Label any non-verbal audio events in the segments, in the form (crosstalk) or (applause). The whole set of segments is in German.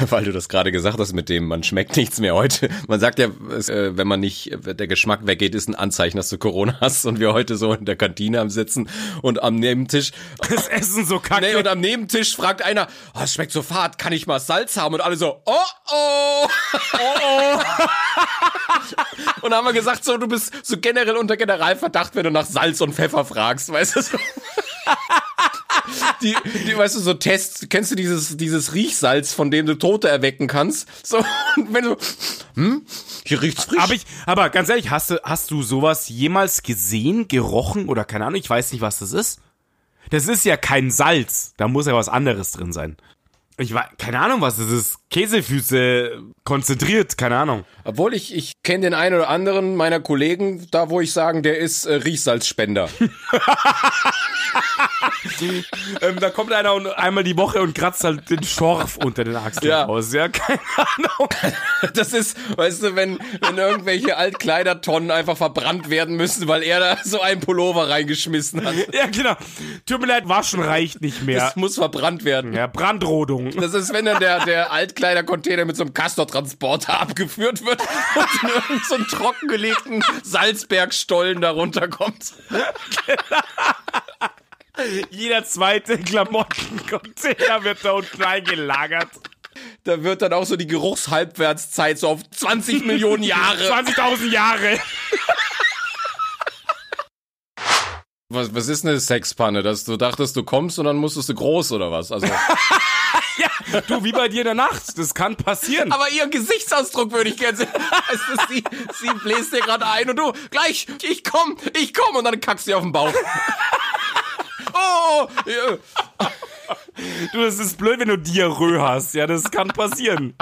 (laughs) weil du das gerade gesagt hast mit dem, man schmeckt nichts mehr heute. Man sagt ja, äh, wenn man nicht, der Geschmack weggeht, ist ein Anzeichen, dass du Corona hast und wir heute so in der Kantine am Sitzen und am Nebentisch. Das Essen so kacke. Nee, und am Nebentisch fragt einer, oh, es schmeckt so fad, kann ich mal Salz haben? Und alle so, oh oh. oh, oh. (laughs) und dann haben wir gesagt, so, du bist so generell unter Generalverdacht, wenn du nach Salz und Pfeffer fragst, weißt du so. (laughs) Die, die, weißt du, so Tests, kennst du dieses, dieses Riechsalz, von dem du Tote erwecken kannst? So, wenn du, hm, hier riecht's frisch. Aber ich, aber ganz ehrlich, hast du, hast du sowas jemals gesehen, gerochen oder keine Ahnung, ich weiß nicht, was das ist? Das ist ja kein Salz, da muss ja was anderes drin sein. Ich weiß, keine Ahnung, was das ist. Käsefüße konzentriert, keine Ahnung. Obwohl ich, ich kenne den einen oder anderen meiner Kollegen, da wo ich sagen, der ist äh, Riechsalzspender. (laughs) (laughs) ähm, da kommt einer und einmal die Woche und kratzt halt den Schorf unter den Achseln Ja. aus. Ja, (laughs) keine Ahnung. (laughs) Das ist, weißt du, wenn, wenn irgendwelche Altkleidertonnen einfach verbrannt werden müssen, weil er da so einen Pullover reingeschmissen hat. Ja, genau. Tut mir leid, waschen reicht nicht mehr. Das muss verbrannt werden. Ja, Brandrodung. Das ist, wenn dann der, der Altkleidercontainer mit so einem Castor-Transporter abgeführt wird und in irgendeinen so trockengelegten Salzbergstollen darunter kommt. Jeder zweite Klamottencontainer wird da unten eingelagert. Da wird dann auch so die Geruchshalbwertszeit so auf 20 Millionen Jahre. (laughs) 20.000 Jahre. Was, was ist eine Sexpanne? Dass du dachtest, du kommst und dann musstest du groß oder was? Also, (laughs) Ja, du, wie bei dir in der Nacht. Das kann passieren. aber ihren Gesichtsausdruck würde ich gerne sehen. Weißt du, sie, sie bläst dir gerade ein und du, gleich, ich komm, ich komm und dann kackst du auf den Bauch. Oh, ja. Du, das ist blöd, wenn du Diarrhoe hast. Ja, das kann passieren.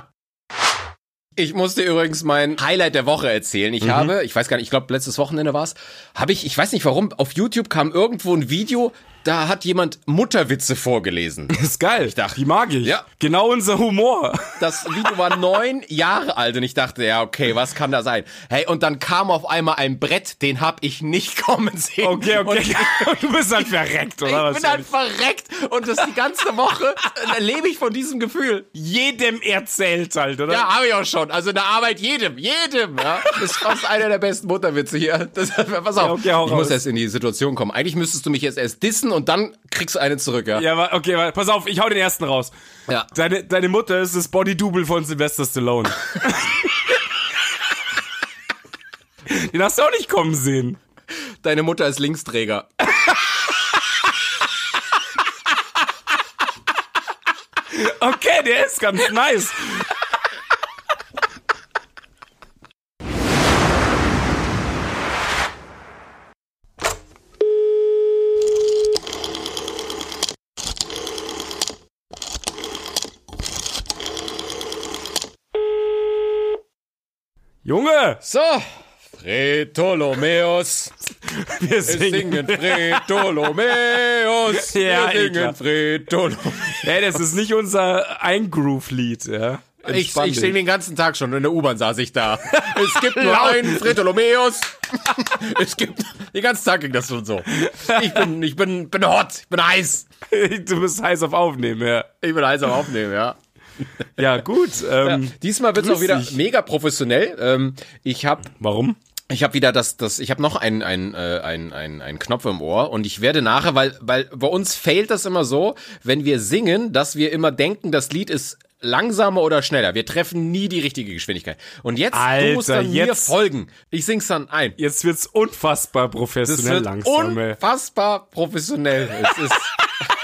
Ich musste übrigens mein Highlight der Woche erzählen. Ich habe, ich weiß gar nicht, ich glaube letztes Wochenende war's, habe ich, ich weiß nicht warum, auf YouTube kam irgendwo ein Video, da hat jemand Mutterwitze vorgelesen. Das (laughs) ist geil. Ich dachte- die mag ich. Ja. Genau unser Humor. Das Video war neun Jahre alt und ich dachte, ja, okay, was kann da sein? Hey, und dann kam auf einmal ein Brett, den hab ich nicht (laughs) kommen sehen. Okay, okay. Und (laughs) du bist halt verreckt, oder? ich bin halt verreckt und das die ganze Woche äh, lebe ich von diesem Gefühl. jedem erzählt halt, oder? Ja, habe ich auch schon. Also in der Arbeit jedem, jedem. Ja, das ist fast einer der besten Mutterwitze hier. Das, pass auf, Ja, okay, ich muss raus. erst in die Situation kommen. Eigentlich müsstest du mich jetzt erst dissen und dann kriegst du eine zurück, ja. Ja, okay, pass auf, ich hau den ersten raus. Ja. Deine, deine Mutter ist das Body-Double von Sylvester Stallone. (laughs) den hast du auch nicht kommen sehen. Deine Mutter ist Linksträger. (laughs) Okay, der ist ganz nice. Junge, So, Fretolomeus. (laughs) wir Wir singen. singen Fretolomeus. (laughs) Ja, Wir singen. Fretolomeus. Ey, das ist nicht unser Eingroove-Lied, ja. Ich, Entspann ich dich. singe den ganzen Tag schon. In der U-Bahn saß ich da. (laughs) Es gibt nur einen Fretolomeus. Es gibt, den ganzen Tag ging das schon so. Ich bin, ich bin, bin hot. Ich bin heiß. Du bist heiß auf Aufnehmen, ja. Ich bin heiß am Aufnehmen, ja. (laughs) Ja, gut. Ähm, Diesmal wird's grüß auch wieder dich. mega professionell. Ähm, ich habe Warum? Ich habe wieder das, das, ich habe noch einen, einen, äh, einen, einen, einen Knopf im Ohr und ich werde nachher, weil, weil bei uns fehlt das immer so, wenn wir singen, dass wir immer denken, das Lied ist langsamer oder schneller. Wir treffen nie die richtige Geschwindigkeit. Und jetzt, du musst Alter, dann mir jetzt- folgen. Ich sing's dann ein. Jetzt wird's unfassbar Das professionell wird langsam, unfassbar professionell. Es ist, (laughs)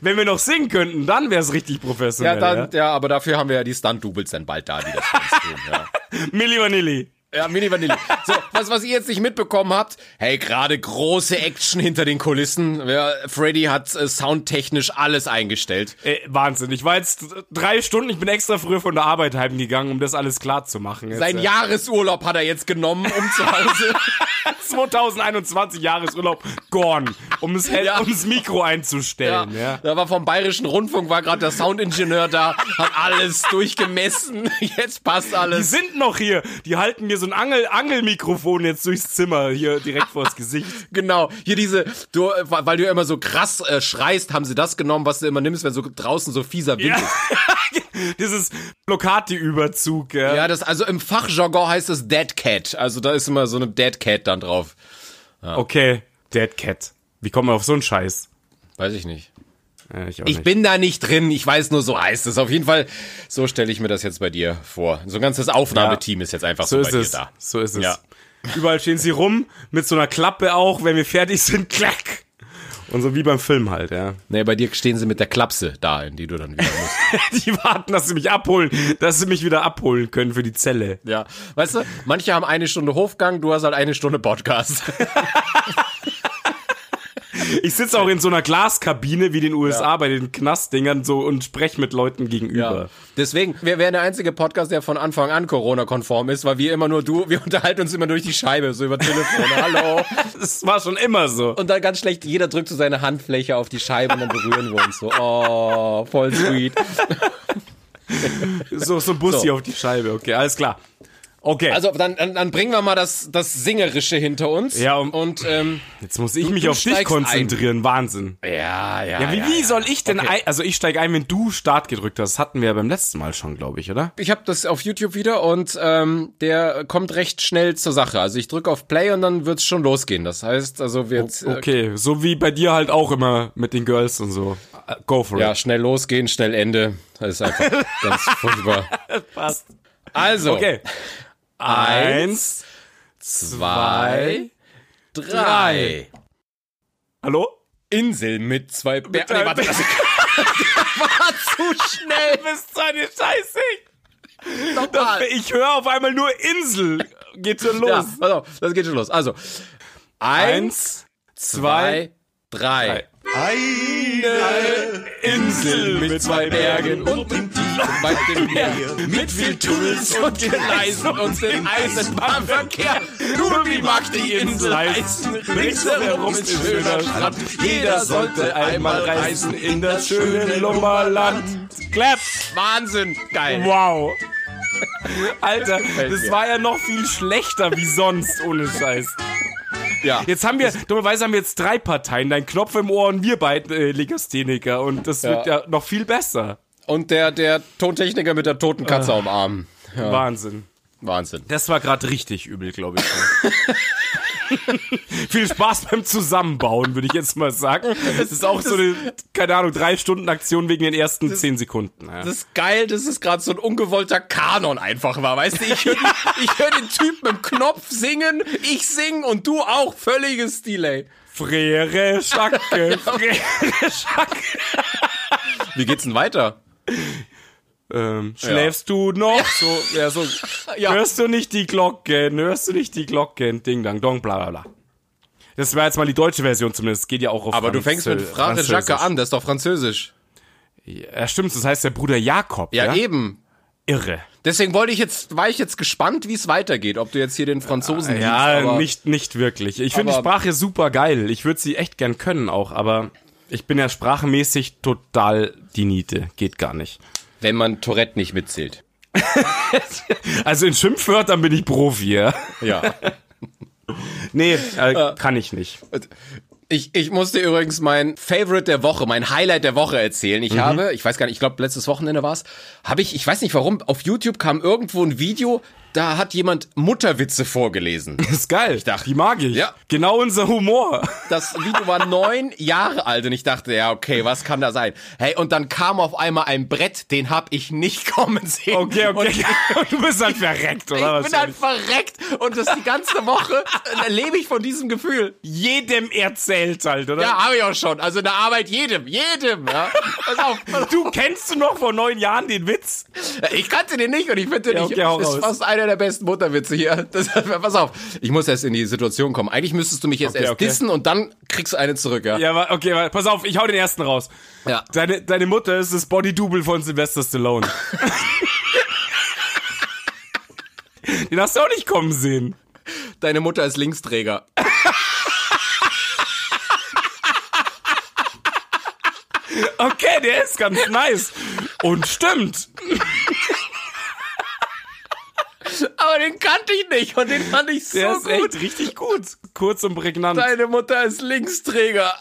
Wenn wir noch singen könnten, dann wär's richtig ja, professionell. dann, ja, aber dafür haben wir ja die Stunt-Doubles dann bald da, die das für uns tun. Ja. (laughs) Milli Vanilli. Ja, Mini Vanilli. So, was, was ihr jetzt nicht mitbekommen habt, hey, gerade große Action hinter den Kulissen. Ja, Freddy hat äh, soundtechnisch alles eingestellt. Ey, Wahnsinn. Ich war jetzt drei Stunden, ich bin extra früher von der Arbeit heimgegangen, um das alles klar zu machen. Jetzt, Sein äh, Jahresurlaub hat er jetzt genommen, um zu Hause. (laughs) 2021 Jahresurlaub gone, um das, Ja. um das Mikro einzustellen. Ja. Da war vom Bayerischen Rundfunk, war gerade der Soundingenieur da, hat alles durchgemessen. (laughs) Jetzt passt Die alles. sind noch hier. Die halten mir so ein Angel Angelmikrofon jetzt durchs Zimmer hier direkt vors Gesicht. (laughs) Genau. Hier diese, du, weil du ja immer so krass äh, schreist, haben sie das genommen, was du immer nimmst, wenn so draußen so fieser Wind Ja. ist. (laughs) Dieses Blockade-Überzug, ja. Ja, das, also im Fachjargon heißt es Dead Cat. Also da ist immer so eine Dead Cat dann drauf. Okay, Dead Cat. Wie kommen wir auf so einen Scheiß? Weiß ich nicht. Ja, ich auch Ich nicht. bin da nicht drin, ich weiß nur, so heißt es. Auf jeden Fall, so stelle ich mir das jetzt bei dir vor. So ein ganzes Aufnahmeteam ist jetzt einfach so, so bei ist dir es. da. So ist es. Ja. Überall stehen sie rum, mit so einer Klappe auch, wenn wir fertig sind, klack. Und so wie beim Film halt, ja. Nee, bei dir stehen sie mit der Klapse da, in die du dann wieder musst. (laughs) Die warten, dass sie mich abholen, dass sie mich wieder abholen können für die Zelle. ja. Weißt du, manche haben eine Stunde Hofgang, du hast halt eine Stunde Podcast. (laughs) Ich sitze auch in so einer Glaskabine wie den USA bei den Knastdingern so und spreche mit Leuten gegenüber. Deswegen, wir wären der einzige Podcast, der von Anfang an Corona-konform ist, weil wir immer nur du, wir unterhalten uns immer durch die Scheibe, so über Telefon. (laughs) Hallo. Das war schon immer so. Und dann ganz schlecht, jeder drückt so seine Handfläche auf die Scheibe und dann berühren wir uns so. Oh, voll sweet. So, so ein Bussi So. auf die Scheibe. Okay, alles klar. Okay. Also dann, dann, dann bringen wir mal das, das Singerische hinter uns. Ja, und- und ähm, Jetzt muss ich mich du auf dich konzentrieren. Wahnsinn. ja, ja. Ja, wie, wie soll ich denn Okay. ein, also ich steige ein, wenn du Start gedrückt hast. Das hatten wir ja beim letzten Mal schon, glaube ich, oder? Ich habe das auf YouTube wieder und ähm, der kommt recht schnell zur Sache. Also ich drücke auf Play und dann wird's schon losgehen. Das heißt, also wird äh, Okay, so wie bei dir halt auch immer mit den Girls und so. Äh, Go for ja it. schnell losgehen, schnell Ende. Das ist einfach (laughs) ganz furchtbar. passt. Also Okay. Eins, zwei, drei. Hallo? Insel mit zwei einem- Nee, warte, das (laughs) war zu schnell. Bist so eine Scheiße. Nochmal. Ich höre auf einmal nur Insel. Geht schon (laughs) los. Ja, pass auf, das geht schon los. Also, eins, zwei, drei. Eine Insel mit zwei Bergen und dem tiefen dem (laughs) Meer. Mit viel Tunnels und Gleisen und dem Eisenbahnverkehr. Nur wie mag die Insel heißen, ringsherum ist schöner Strand. Jeder sollte einmal reisen in das schöne Lummerland. Clap. Wahnsinn, geil. Wow. (laughs) Alter, das war ja noch viel schlechter wie sonst, ohne Scheiß. Ja. (laughs) Jetzt haben wir, dummerweise haben wir jetzt drei Parteien, dein Knopf im Ohr und wir beiden äh, Legastheniker und das wird ja noch viel besser. Und der, der Tontechniker mit der toten Katze am Arm. Wahnsinn. Wahnsinn. Das war gerade richtig übel, glaube ich. (laughs) Viel Spaß beim Zusammenbauen, würde ich jetzt mal sagen. Es ist auch so eine, keine Ahnung, drei Stunden Aktion wegen den ersten zehn Sekunden. Ja. Das ist geil, dass es gerade so ein ungewollter Kanon einfach war. Weißt du, ich höre ich hör den Typen im Knopf singen, ich sing und du auch. Völliges Delay. Frere Schacke, Frere Schacke. Wie geht's denn weiter? Ähm, schläfst du noch? So, ja, so. (laughs) Ja. Hörst du nicht die Glocken? Hörst du nicht die Glocken? Ding, dang, dong, bla, bla, bla. Das war jetzt mal die deutsche Version zumindest. Geht ja auch auf Aber du Franz- fängst mit Frage Französisch. Jacques an, das ist doch Französisch. Ja, stimmt. Das heißt der Bruder Jakob. Ja, Ja, eben. Irre. Deswegen wollte ich jetzt, war ich jetzt gespannt, wie es weitergeht, ob du jetzt hier den Franzosen Ja, liest, nicht, nicht wirklich. Ich finde die Sprache super geil. Ich würde sie echt gern können auch, aber ich bin ja sprachmäßig total die Niete. Geht gar nicht. Wenn man Tourette nicht mitzählt. (laughs) Also in Schimpfwörtern bin ich Profi, ja. Ja. (laughs) Nee, äh, kann ich nicht. Ich, ich musste übrigens mein Favorite der Woche, mein Highlight der Woche erzählen. Mhm. Ich habe, ich weiß gar nicht, ich glaube letztes Wochenende war's, habe ich, ich weiß nicht warum, auf YouTube kam irgendwo ein Video, da hat jemand Mutterwitze vorgelesen. Das (laughs) ist geil. Ich dachte- die mag ich. Ja. Genau unser Humor. Das Video war neun Jahre alt und ich dachte, ja, okay, was kann da sein? Hey, und dann kam auf einmal ein Brett, den hab ich nicht (laughs) kommen sehen. Okay, Und okay. (laughs) du bist halt verreckt, oder? ich bin halt verreckt und das die ganze Woche äh, lebe ich von diesem Gefühl. jedem erzählt halt, oder? Ja, habe ich auch schon. Also in der Arbeit jedem, jedem. Ja. Pass auf, pass auf. Du kennst du noch vor neun Jahren den Witz? Ich kannte den nicht und ich finde den Ja, nicht. okay, hau ist raus. fast einer der besten Mutterwitze hier. (laughs) Das, pass auf, ich muss erst in die Situation kommen. Eigentlich müsstest du mich jetzt Okay, erst okay. dissen und dann kriegst du eine zurück, ja? Ja, okay, pass auf, ich hau den ersten raus. Ja. Deine, deine Mutter ist das Body-Double von Sylvester Stallone. (laughs) den hast du auch nicht kommen sehen. Deine Mutter ist Linksträger. (laughs) Okay, der ist ganz nice. Und stimmt. Aber den kannte ich nicht und den fand ich so Der ist gut. echt richtig gut. Kurz und prägnant. Deine Mutter ist Linksträger.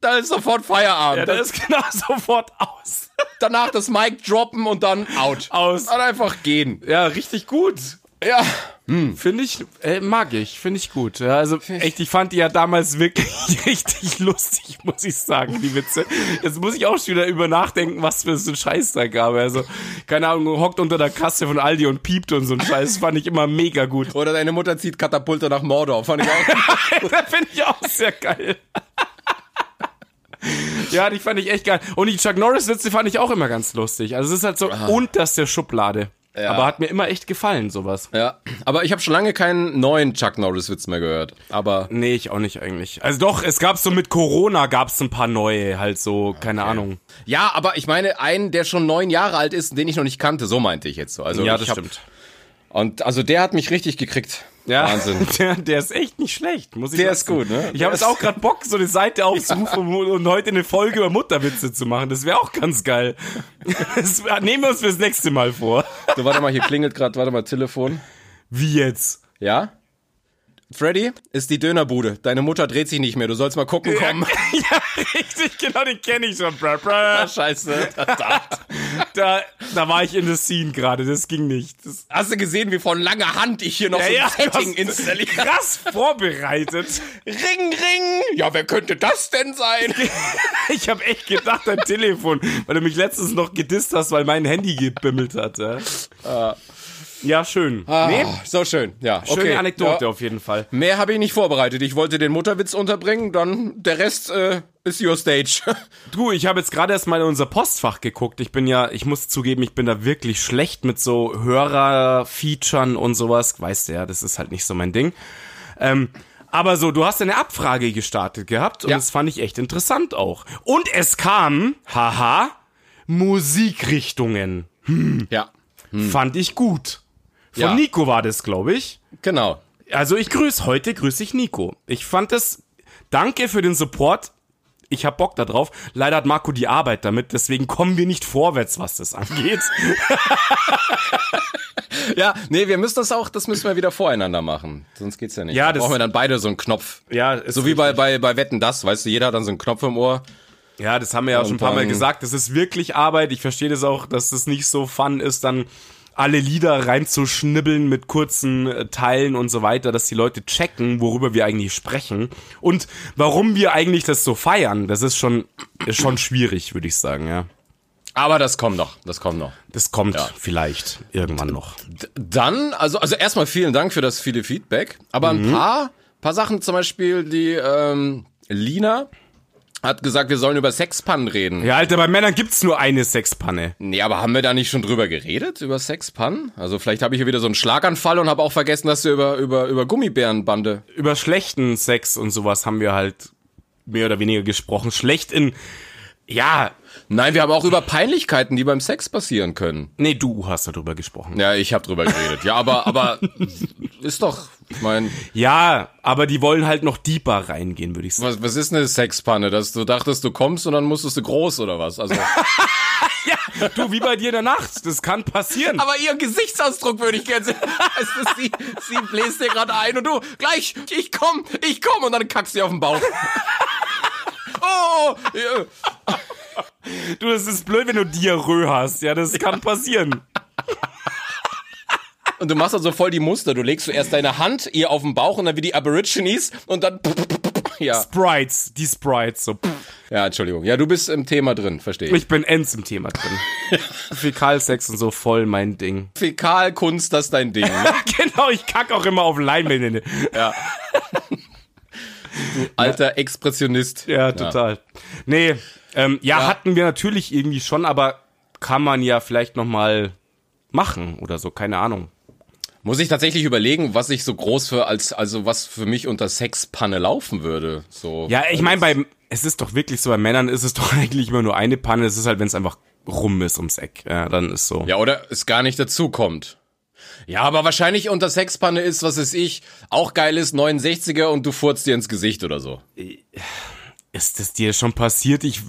da ist sofort Feierabend. Ja, das ist genau (laughs) sofort aus. Danach das Mic droppen und dann out. Aus. Dann einfach gehen. Ja, richtig gut. Ja. Finde ich, äh, mag ich, finde ich gut. Ja, also echt, ich fand die ja damals wirklich (laughs) richtig lustig, muss ich sagen, die Witze. Jetzt muss ich auch schon wieder über nachdenken, was für so ein Scheiß da gab. Also, keine Ahnung, hockt unter der Kasse von Aldi und piept und so ein Scheiß, fand ich immer mega gut. Oder deine Mutter zieht Katapulte nach Mordor. Fand ich auch. (laughs) das finde ich auch sehr geil. Ja, die fand ich echt geil. Und die Chuck Norris-Witze fand ich auch immer ganz lustig. Also es ist halt so unterste Schublade. Ja. Aber hat mir immer echt gefallen, sowas. ja. Aber ich habe schon lange keinen neuen Chuck Norris-Witz mehr gehört. Aber Nee, ich auch nicht eigentlich. Also doch, es gab so mit Corona gab's ein paar neue, halt so, keine Ahnung. ja, aber ich meine einen, der schon neun Jahre alt ist, den ich noch nicht kannte. So meinte ich jetzt so. Also Ja, das hab, stimmt. Und also der hat mich richtig gekriegt. Ja, Wahnsinn. (laughs) Der, der ist echt nicht schlecht, muss ich Der sagen. ist gut, ne? Ich habe jetzt auch gerade Bock, so eine Seite (laughs) aufzurufen und heute eine Folge über Mutterwitze zu machen. Das wäre auch ganz geil. (laughs) Das nehmen wir uns fürs nächste Mal vor. So, warte mal, hier klingelt gerade, warte mal, Telefon. Wie jetzt? Ja? Freddy, ist die Dönerbude. Deine Mutter dreht sich nicht mehr. Du sollst mal gucken kommen. (laughs) Ja, richtig, genau, den kenne ich schon. Bra, bra. Scheiße. Da, da war ich in der Scene gerade, das ging nicht. Das, Hast du gesehen, wie von langer Hand ich hier noch so ein du Setting hast installiere? krass vorbereitet. Ring, ring. Ja, wer könnte das denn sein? (laughs) Ich habe echt gedacht, dein Telefon, weil du mich letztens noch gedisst hast, weil mein Handy gebimmelt hat. Ja, ja schön. nee, Ah, so schön. Ja, schöne okay. Anekdote Ja. auf jeden Fall. Mehr habe ich nicht vorbereitet. Ich wollte den Mutterwitz unterbringen, dann der Rest äh, ist your stage. (laughs) Du, ich habe jetzt gerade erst mal in unser Postfach geguckt. Ich bin ja, ich muss zugeben, ich bin da wirklich schlecht mit so Hörer-Featuren und sowas. Weißt du ja, das ist halt nicht so mein Ding. Ähm, aber so, du hast eine Abfrage gestartet gehabt und Ja. das fand ich echt interessant auch. Und es kam, haha, Musikrichtungen. ja, Fand ich gut. Von Ja. Nico war das, glaube ich. genau. Also ich grüße heute, grüße ich Nico. Ich fand es, danke für den Support. Ich hab Bock da drauf. Leider hat Marco die Arbeit damit, deswegen kommen wir nicht vorwärts, was das angeht. (laughs) Ja, nee, wir müssen das auch, das müssen wir wieder voreinander machen. Sonst geht's ja nicht. Ja, da das- brauchen wir dann beide so einen Knopf. Ja, So wie bei, bei, bei Wetten das, weißt du, jeder hat dann so einen Knopf im Ohr. Ja, das haben wir ja schon ein Und paar Mal gesagt. Das ist wirklich Arbeit. Ich verstehe das auch, dass es nicht so fun ist, dann alle Lieder reinzuschnibbeln mit kurzen äh, Teilen und so weiter, dass die Leute checken, worüber wir eigentlich sprechen und warum wir eigentlich das so feiern. Das ist schon, ist schon schwierig, würde ich sagen, ja. Aber das kommt noch, das kommt noch. Das kommt vielleicht irgendwann noch. Dann, also, also erstmal vielen Dank für das viele Feedback. Aber Mhm. ein paar, paar Sachen zum Beispiel, die ähm, Lina hat gesagt, wir sollen über Sexpannen reden. Ja, Alter, bei Männern gibt's nur eine Sexpanne. Nee, aber haben wir da nicht schon drüber geredet, über Sexpannen? Also vielleicht habe ich hier wieder so einen Schlaganfall und habe auch vergessen, dass wir über, über, über Gummibärenbande. Über schlechten Sex und sowas haben wir halt mehr oder weniger gesprochen. Schlecht in, ja, Nein, wir haben auch über Peinlichkeiten, die beim Sex passieren können. nee, du hast darüber gesprochen. Ja, ich habe drüber geredet. Ja, aber, aber ist doch, ich meine, Ja, aber die wollen halt noch deeper reingehen, würde ich sagen. was, was ist eine Sexpanne? Dass du dachtest, du kommst und dann musstest du groß oder was? Also, (laughs) Ja, du, wie bei dir in der Nacht. Das kann passieren. aber ihren Gesichtsausdruck würde ich gerne sehen. Ist, sie, sie bläst dir gerade ein und du, gleich, ich komm, ich komm und dann kackst du auf den Bauch. Oh, ja. Du, das ist blöd, wenn du Diarrhoe hast. Ja, das kann passieren. Und du machst dann so voll die Muster. Du legst zuerst deine Hand ihr auf den Bauch und dann wie die Aborigines und dann. (laughs) Ja. Sprites, die Sprites. So. Ja, Entschuldigung. Ja, du bist im Thema drin, verstehe ich. Ich bin ends im Thema drin. (laughs) Fäkalsex und so voll mein Ding. Fäkalkunst, das ist dein Ding. Ne? (laughs) genau, ich kack auch immer auf Leinwände. Ja. Alter Expressionist. Ja, total. Nee, ähm, ja, Ja. hatten wir natürlich irgendwie schon, aber kann man ja vielleicht noch mal machen oder so, keine Ahnung. Muss ich tatsächlich überlegen, was ich so groß für als, also was für mich unter Sexpanne laufen würde. So. Ja, ich meine, bei es ist doch wirklich so, bei Männern ist es (laughs) doch eigentlich immer nur eine Panne. Es ist halt, wenn es einfach rum ist ums Eck. Ja, dann ist so. Ja, oder es gar nicht dazu kommt. Ja, aber wahrscheinlich unter Sexpanne ist, was ist ich, auch geil ist, 69er und du furzt dir ins Gesicht oder so. Ist das dir schon passiert? Ich,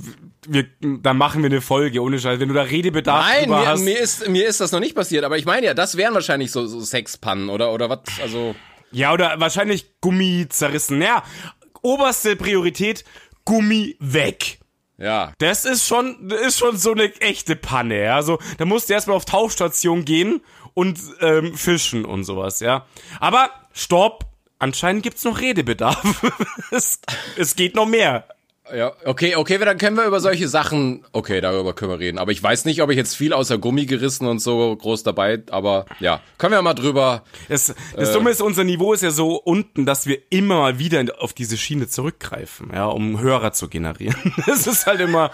wir, dann machen wir eine Folge ohne Scheiß. Wenn du da Redebedarf Nein, mir, hast. mir, ist, mir ist das noch nicht passiert, aber ich meine ja, das wären wahrscheinlich so, so Sexpannen oder, oder was, also. Ja, oder wahrscheinlich Gummi zerrissen. Ja, oberste Priorität, Gummi weg. Ja. Das ist schon, das ist schon so eine echte Panne, ja. Also, da musst du erstmal auf Tauchstation gehen und ähm, fischen und sowas, ja. Aber stopp, anscheinend gibt's noch Redebedarf. (laughs) es, es geht noch mehr. Ja, okay, okay, dann können wir über solche Sachen, okay, darüber können wir reden. Aber ich weiß nicht, ob ich jetzt viel außer Gummi gerissen und so groß dabei, aber ja, können wir mal drüber. Das, das Dumme ist, unser Niveau ist ja so unten, dass wir immer mal wieder auf diese Schiene zurückgreifen, ja, um Hörer zu generieren. (laughs) Das ist halt immer,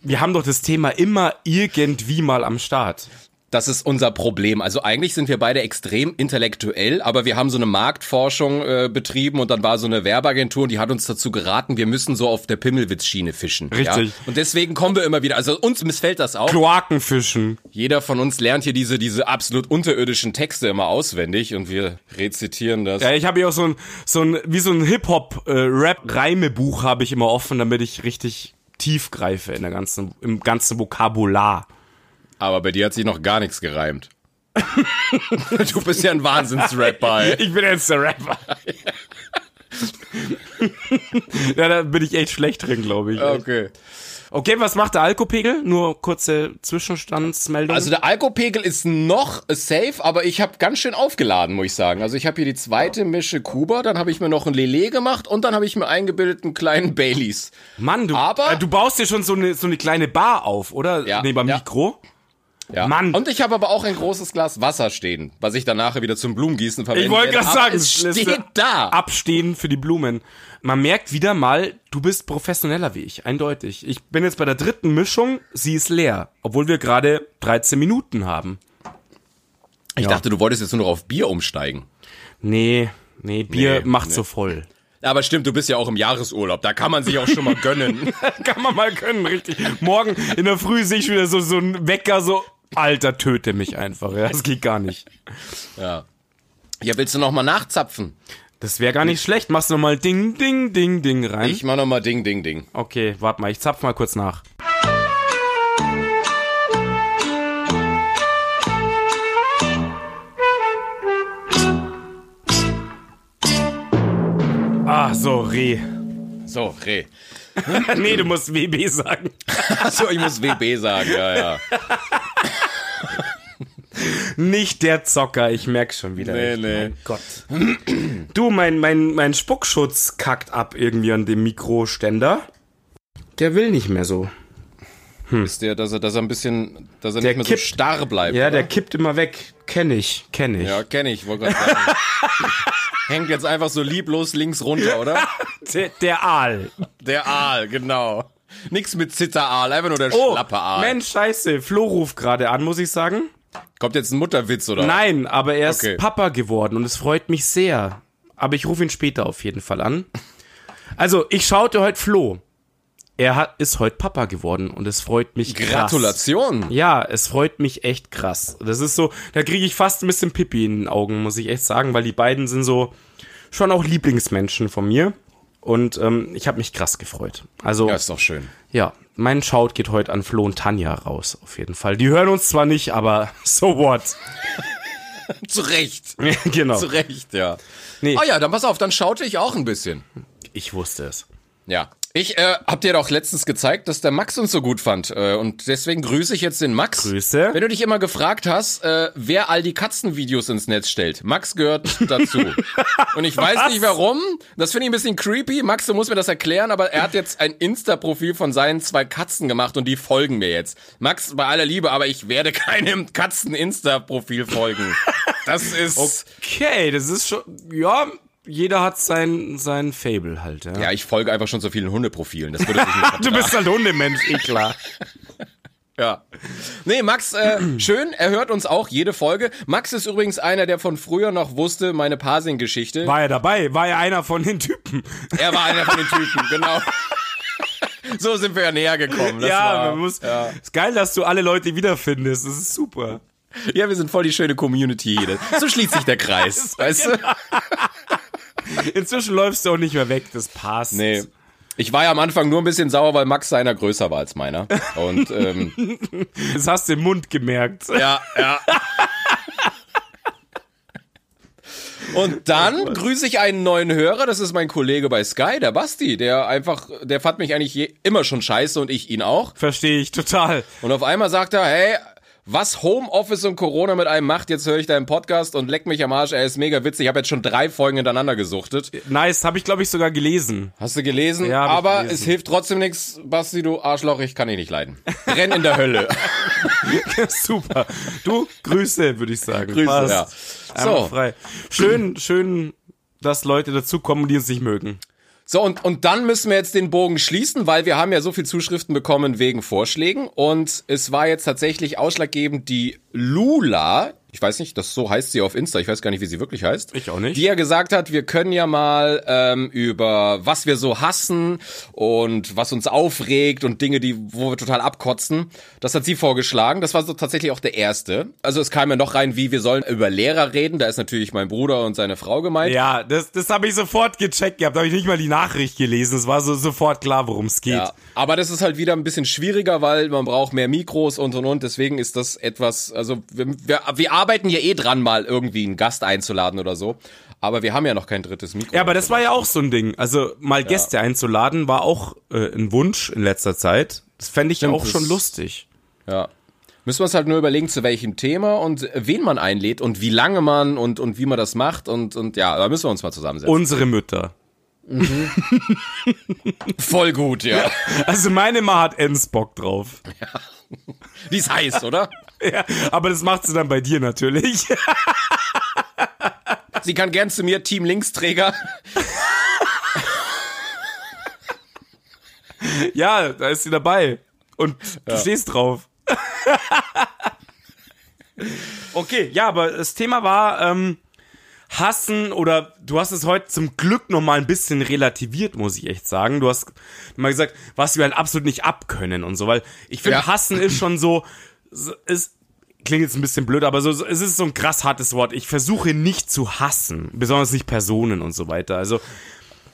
wir haben doch das Thema immer irgendwie mal am Start. Das ist unser Problem. Also eigentlich sind wir beide extrem intellektuell, aber wir haben so eine Marktforschung äh, betrieben und dann war so eine Werbeagentur und die hat uns dazu geraten, wir müssen so auf der Pimmelwitz-Schiene fischen. Richtig. Ja? Und deswegen kommen wir immer wieder. Also uns missfällt das auch. Kloakenfischen. Jeder von uns lernt hier diese, diese absolut unterirdischen Texte immer auswendig und wir rezitieren das. Ja, ich habe hier auch so ein, so ein, wie so ein Hip-Hop-Rap-Reimebuch habe ich immer offen, damit ich richtig tief greife in der ganzen, im ganzen Vokabular. Aber bei dir hat sich noch gar nichts gereimt. (laughs) du bist ja ein Wahnsinns-Rapper. Ich bin jetzt der Rapper. ja, da bin ich echt schlecht drin, glaube ich. Okay. Okay, was macht der Alkopegel? Nur kurze Zwischenstandsmeldung. Also der Alkopegel ist noch safe, aber ich habe ganz schön aufgeladen, muss ich sagen. Also ich habe hier die zweite Mische Kuba, dann habe ich mir noch ein Lele gemacht und dann habe ich mir eingebildet einen kleinen Baileys. Mann, du, aber- äh, du baust dir schon so eine, so eine kleine Bar auf, oder? Ja, Neben ja. Mikro. Ja. Mann. Und ich habe aber auch ein großes Glas Wasser stehen, was ich dann nachher wieder zum Blumengießen verwende. Ich wollte gerade sagen, es steht da. Abstehen für die Blumen. Man merkt wieder mal, du bist professioneller wie ich, eindeutig. Ich bin jetzt bei der dritten Mischung, sie ist leer, obwohl wir gerade 13 Minuten haben. Ich Ja. dachte, du wolltest jetzt nur noch auf Bier umsteigen. Nee, nee, Bier Nee, macht nee. so voll. Aber stimmt, du bist ja auch im Jahresurlaub. Da kann man sich auch schon mal (laughs) gönnen. Kann man mal können, richtig. Morgen in der Früh sehe ich wieder so, so einen Wecker, so, Alter, töte mich einfach, ja, das geht gar nicht. ja. Ja, willst du noch mal nachzapfen? Das wäre gar nicht schlecht. Machst du noch mal Ding, Ding, Ding, Ding rein. Ich mach noch mal Ding, Ding, Ding. okay, warte mal, ich zapf mal kurz nach. Ah, so, Reh. So, Reh. (laughs) nee, du musst WB sagen. Achso, ich muss WB sagen, ja, ja. (laughs) Nicht der Zocker, ich merk schon wieder. Nee, echt. nee. Mein Gott. Du, mein, mein, mein Spuckschutz kackt ab irgendwie an dem Mikroständer. Der will nicht mehr so. Ist der, dass er, dass er ein bisschen, dass er Der nicht mehr kippt. so starr bleibt. Ja, oder? der kippt immer weg. Kenn ich, kenn ich. Ja, kenne ich, wollte gerade sagen. (laughs) Hängt jetzt einfach so lieblos links runter, oder? (laughs) Der, der Aal. Der Aal, genau. Nix mit Zitteraal, einfach nur der Oh, schlappe Aal. Mensch, scheiße. Flo ruft gerade an, muss ich sagen. Kommt jetzt ein Mutterwitz, oder? Nein, aber er ist Okay. Papa geworden und es freut mich sehr. Aber ich rufe ihn später auf jeden Fall an. Also, ich schaute heute Flo. Er hat, ist heute Papa geworden und es freut mich krass. Gratulation. Ja, es freut mich echt krass. Das ist so, da kriege ich fast ein bisschen Pipi in den Augen, muss ich echt sagen, weil die beiden sind so schon auch Lieblingsmenschen von mir. Und ähm, ich habe mich krass gefreut. Also, Ja, ja, ist doch schön. Mein Shout geht heute an Flo und Tanja raus, auf jeden Fall. Die hören uns zwar nicht, aber (laughs) so what? (laughs) Zu Recht. (laughs) genau. Zu Recht, ja. Nee. Oh ja, dann pass auf, dann schaute ich auch ein bisschen. Ich wusste es. Ja. Ich äh, hab dir doch letztens gezeigt, dass der Max uns so gut fand. Äh, und deswegen grüße ich jetzt den Max. Grüße. Wenn du dich immer gefragt hast, äh, wer all die Katzenvideos ins Netz stellt, Max gehört dazu. (laughs) und ich weiß nicht warum. Das finde ich ein bisschen creepy. Max, du musst mir das erklären, aber er hat jetzt ein Insta-Profil von seinen zwei Katzen gemacht und die folgen mir jetzt. Max, bei aller Liebe, aber ich werde keinem Katzen-Insta-Profil folgen. Das ist. Okay, das ist schon, ja, jeder hat sein, sein Fable halt, ja. Ja, ich folge einfach schon so vielen Hundeprofilen. Das würde nicht (laughs) du bist halt Hundemensch, eh klar. (laughs) Ja. Nee, Max, äh, schön, er hört uns auch jede Folge. Max ist übrigens einer, der von früher noch wusste, meine Parsing-Geschichte. War er dabei? War er einer von den Typen? Er war einer von den (laughs) Typen, genau. So sind wir ja näher gekommen. Das ja, war, man muss. Ja. Ist geil, dass du alle Leute wiederfindest. Das ist super. ja, wir sind voll die schöne Community hier. So schließt sich der Kreis, weißt du? Inzwischen läufst du auch nicht mehr weg. Das passt. Nee. Ich war ja am Anfang nur ein bisschen sauer, weil Max seiner größer war als meiner. Und ähm, (laughs) Das hast du im Mund gemerkt. ja, ja. Und dann grüße ich einen neuen Hörer, das ist mein Kollege bei Sky, der Basti, der einfach, der fand mich eigentlich je, immer schon scheiße und ich ihn auch. Verstehe ich total. Und auf einmal sagt er, hey, was Homeoffice und Corona mit einem macht. Jetzt höre ich deinen Podcast und leck mich am Arsch. Er ist mega witzig. Ich habe jetzt schon drei Folgen hintereinander gesuchtet. Nice, habe ich glaube ich sogar gelesen. Hast du gelesen? Ja, Aber gelesen. es hilft trotzdem nichts. Basti, du Arschloch, ich kann dich nicht leiden. Renn in der Hölle. (laughs) Super. Du, Grüße, würde ich sagen. Grüße, Passt. ja. Einmal So. frei. Schön, schön, dass Leute dazukommen, die uns nicht mögen. So, und, und dann müssen wir jetzt den Bogen schließen, weil wir haben ja so viel Zuschriften bekommen wegen Vorschlägen. Und es war jetzt tatsächlich ausschlaggebend die Lula, ich weiß nicht, das so heißt sie auf Insta, ich weiß gar nicht, wie sie wirklich heißt. Ich auch nicht. Die ja gesagt hat, wir können ja mal ähm, über was wir so hassen und was uns aufregt und Dinge, die, wo wir total abkotzen. Das hat sie vorgeschlagen. Das war so tatsächlich auch der erste. Also es kam ja noch rein, wie wir sollen über Lehrer reden. Da ist natürlich mein Bruder und seine Frau gemeint. Ja, das, das habe ich sofort gecheckt gehabt. Da habe ich nicht mal die Nachricht gelesen. Es war so sofort klar, worum es geht. Ja, aber das ist halt wieder ein bisschen schwieriger, weil man braucht mehr Mikros und und und. Deswegen ist das etwas, also wir, wir, wir arbeiten ja eh dran, mal irgendwie einen Gast einzuladen oder so. Aber wir haben ja noch kein drittes Mikro. Ja, aber das war ja auch so ein Ding. Also mal Gäste einzuladen war auch äh, ein Wunsch in letzter Zeit. Das fände ich Stimmt, auch schon lustig. Ja. Müssen wir uns halt nur überlegen, zu welchem Thema und wen man einlädt und wie lange man und, und wie man das macht und, und ja, da müssen wir uns mal zusammensetzen. Unsere Mütter. (laughs) voll gut, ja. (laughs) Also meine Ma hat Ens Bock drauf. Die ist heiß, oder? (laughs) Ja, aber das macht sie dann bei dir natürlich. (laughs) Sie kann gern zu mir, Team Linksträger. (laughs) ja, da ist sie dabei. Und du stehst drauf. okay, ja, aber das Thema war ähm, Hassen oder du hast es heute zum Glück noch mal ein bisschen relativiert, muss ich echt sagen. Du hast mal gesagt, was wir halt absolut nicht abkönnen und so, weil ich finde, Ja. Hassen ist schon so, ist klingt jetzt ein bisschen blöd, aber so es ist so ein krass hartes Wort. Ich versuche nicht zu hassen, besonders nicht Personen und so weiter. Also